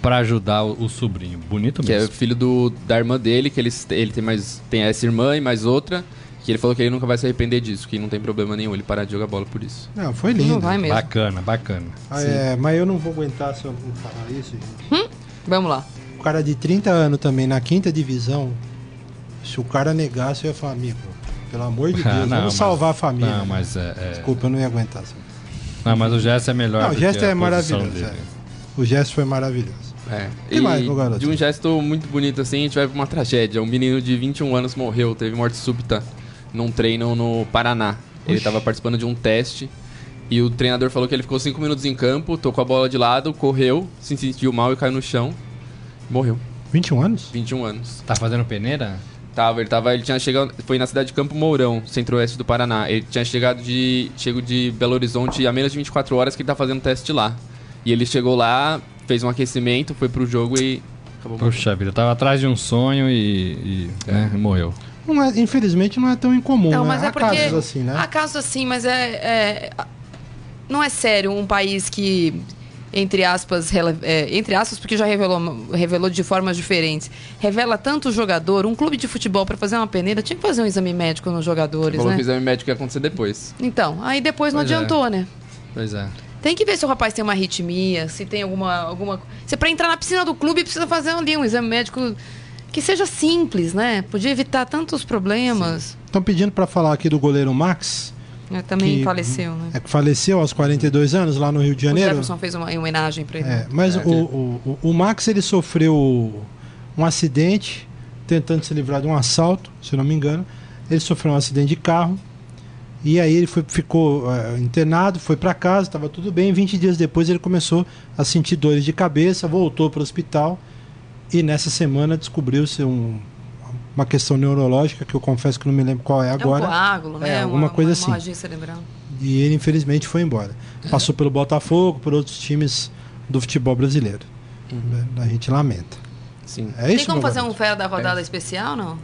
S4: pra ajudar o, o sobrinho. Bonito
S8: Que é
S4: mesmo.
S8: filho do, da irmã dele, que eles, ele tem mais. Tem essa irmã e mais outra. Que ele falou que ele nunca vai se arrepender disso, que não tem problema nenhum ele parar de jogar bola por isso.
S2: Não, foi lindo.
S3: não vai mesmo.
S4: Bacana, bacana.
S2: Ah, é, mas eu não vou aguentar se eu não falar isso, gente.
S3: Vamos lá.
S2: O cara de 30 anos também, na quinta divisão, se o cara negasse, eu ia falar, amigo, pelo amor de Deus,
S4: Ah, não,
S2: vamos
S4: mas-
S2: salvar a família.
S4: Não, mas é. é-
S2: Desculpa, eu não ia aguentar.
S4: Não, mas o gesto é melhor.
S2: Não, o gesto é maravilhoso. é. O gesto foi maravilhoso.
S8: É.
S2: Que mais, meu garoto?
S8: de um gesto muito bonito assim, a gente vai pra uma tragédia. Um menino de 21 anos morreu, teve morte súbita num treino no Paraná. Ele tava participando de um teste e o treinador falou que ele ficou 5 minutos em campo, tocou a bola de lado, correu, se sentiu mal e caiu no chão. Morreu.
S2: 21 anos?
S8: 21 anos.
S4: Tá fazendo peneira?
S8: Tava, ele tava, ele tinha chegado, foi na cidade de Campo Mourão, centro-oeste do Paraná. Ele tinha chegado de, chego de Belo Horizonte há menos de 24 horas que ele tá fazendo teste lá. E ele chegou lá, fez um aquecimento, foi pro jogo e acabou morrendo.
S4: Puxa vida, tava atrás de um sonho e. e, né, morreu.
S2: Não é, infelizmente não é tão incomum,
S3: Não,
S2: né?
S3: mas é
S2: Há
S3: porque.
S2: casos assim, né?
S3: Há casos assim, mas é, é- Não é sério um país que. Entre aspas, rele- é, entre aspas, porque já revelou, revelou de formas diferentes. Revela tanto jogador, um clube de futebol para fazer uma peneira, tinha que fazer um exame médico nos jogadores,
S8: Falou
S3: né?
S8: que o exame médico ia acontecer depois.
S3: Então, aí depois não
S4: Pois é.
S3: adiantou, né?
S4: Pois é.
S3: Tem que ver se o rapaz tem uma arritmia, se tem alguma. alguma... Se para entrar na piscina do clube precisa fazer ali um exame médico que seja simples, né? Podia evitar tantos problemas.
S2: Estão pedindo pra falar aqui do goleiro Max,
S3: É, também
S2: Que-
S3: faleceu, né?
S2: é que faleceu aos 42 anos lá no Rio de
S3: O
S2: Janeiro.
S3: Jefferson fez uma em homenagem para ele.
S2: É, mas
S8: É,
S2: o, o, o- o Max ele sofreu um acidente tentando se livrar de um assalto, se eu não me engano. Ele sofreu um acidente de carro e aí ele foi, ficou é, internado, foi para casa, estava tudo bem. 20 dias depois ele começou a sentir dores de cabeça, voltou para o hospital e nessa semana descobriu-se um- uma questão neurológica que eu confesso que não me lembro qual é
S3: É um
S2: agora.
S3: coágulo, né?
S2: É, alguma
S3: uma,
S2: coisa
S3: uma
S2: assim.
S3: cerebral.
S2: E ele infelizmente foi embora. Passou pelo Botafogo, por outros times do futebol brasileiro. A gente lamenta.
S8: Sim.
S2: É
S3: Tem
S2: isso,
S3: como fazer um
S2: garoto?
S3: fera da rodada especial, não?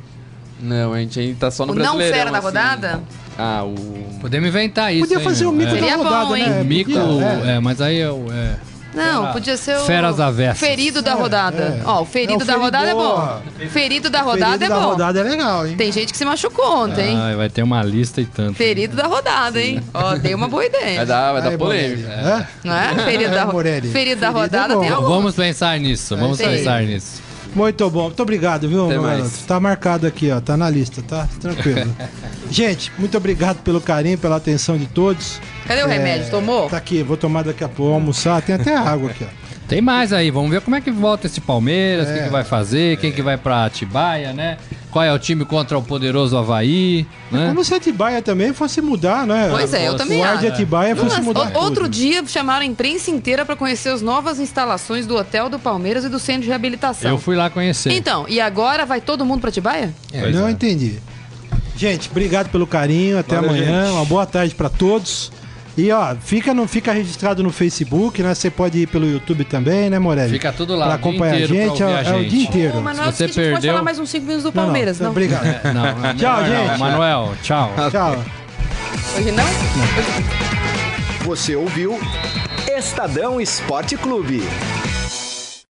S8: Não, a gente ainda tá só no
S3: O não fera da
S8: assim.
S3: rodada?
S8: Ah, o.
S4: Podemos inventar isso.
S2: Podia
S4: hein,
S2: fazer o mico
S4: é.
S2: da
S3: Seria bom,
S2: rodada,
S3: hein?
S2: né?
S4: Mico,
S2: é.
S4: é, mas aí é o. É.
S3: Não,
S4: Fera-
S3: podia ser o.
S4: Feras avessas.
S3: Ferido da
S2: É,
S3: rodada.
S2: é.
S3: Ó, o ferido
S2: É o
S3: da rodada é
S2: feridor.
S3: bom. Ferido da rodada
S2: Ferido
S3: é
S2: da
S3: bom.
S2: rodada é legal, hein?
S3: Tem gente que se machucou ontem, hein?
S4: Ai, vai ter uma lista e tanto.
S3: Ferido da rodada, hein? Ó, dei uma boa ideia.
S8: Vai dar, vai dar
S2: Aí,
S8: polêmica.
S2: Morelli, é?
S3: Não é? Ferido da,
S2: É, Morelli.
S3: ferido da
S2: Ferido é
S3: rodada
S2: bom.
S3: tem algum.
S4: Vamos pensar nisso, vamos
S3: Tem.
S4: pensar nisso.
S2: Muito bom. Muito obrigado, viu,
S8: Até
S2: meu
S8: mais.
S2: Tá marcado aqui, ó. Tá na lista, tá? Tranquilo. gente, muito obrigado pelo carinho, pela atenção de todos.
S3: Cadê o
S2: É,
S3: remédio? Tomou?
S2: Tá aqui, vou tomar daqui a pouco, almoçar. Tem até água aqui, ó.
S4: Tem mais aí, vamos ver como é que volta esse Palmeiras, o que,
S2: É.
S4: que vai fazer, quem que vai pra Atibaia, né? Qual é o time contra o poderoso Havaí, né?
S2: Como se Atibaia também fosse mudar, né?
S3: Pois é, eu também
S2: O ar de
S3: acho.
S2: Atibaia fosse mudar.
S3: o- outro dia chamaram a imprensa inteira para conhecer as novas instalações do hotel do Palmeiras e do centro de reabilitação.
S4: Eu fui lá conhecer.
S3: Então, e agora vai todo mundo para Atibaia?
S2: É, não
S4: é.
S2: entendi. Gente, obrigado pelo carinho. Até
S8: Valeu,
S2: amanhã.
S8: gente.
S2: Uma boa tarde pra todos. E ó, fica, não fica registrado no Facebook, né? Você pode ir pelo YouTube também, né, Morelli?
S4: Fica tudo lá,
S2: Pra acompanhar a gente, é,
S4: ouvir a
S2: é o dia inteiro.
S3: Ô, é
S4: Se você
S3: gente pode
S4: perdeu-
S3: falar mais uns 5 minutos do
S2: Não, não,
S3: Palmeiras, não.
S2: Obrigado.
S4: Não, não,
S2: Tchau,
S4: melhor não.
S2: gente.
S4: Manuel, tchau.
S2: Tchau.
S3: Hoje não?
S1: Você ouviu Estadão Esporte Clube.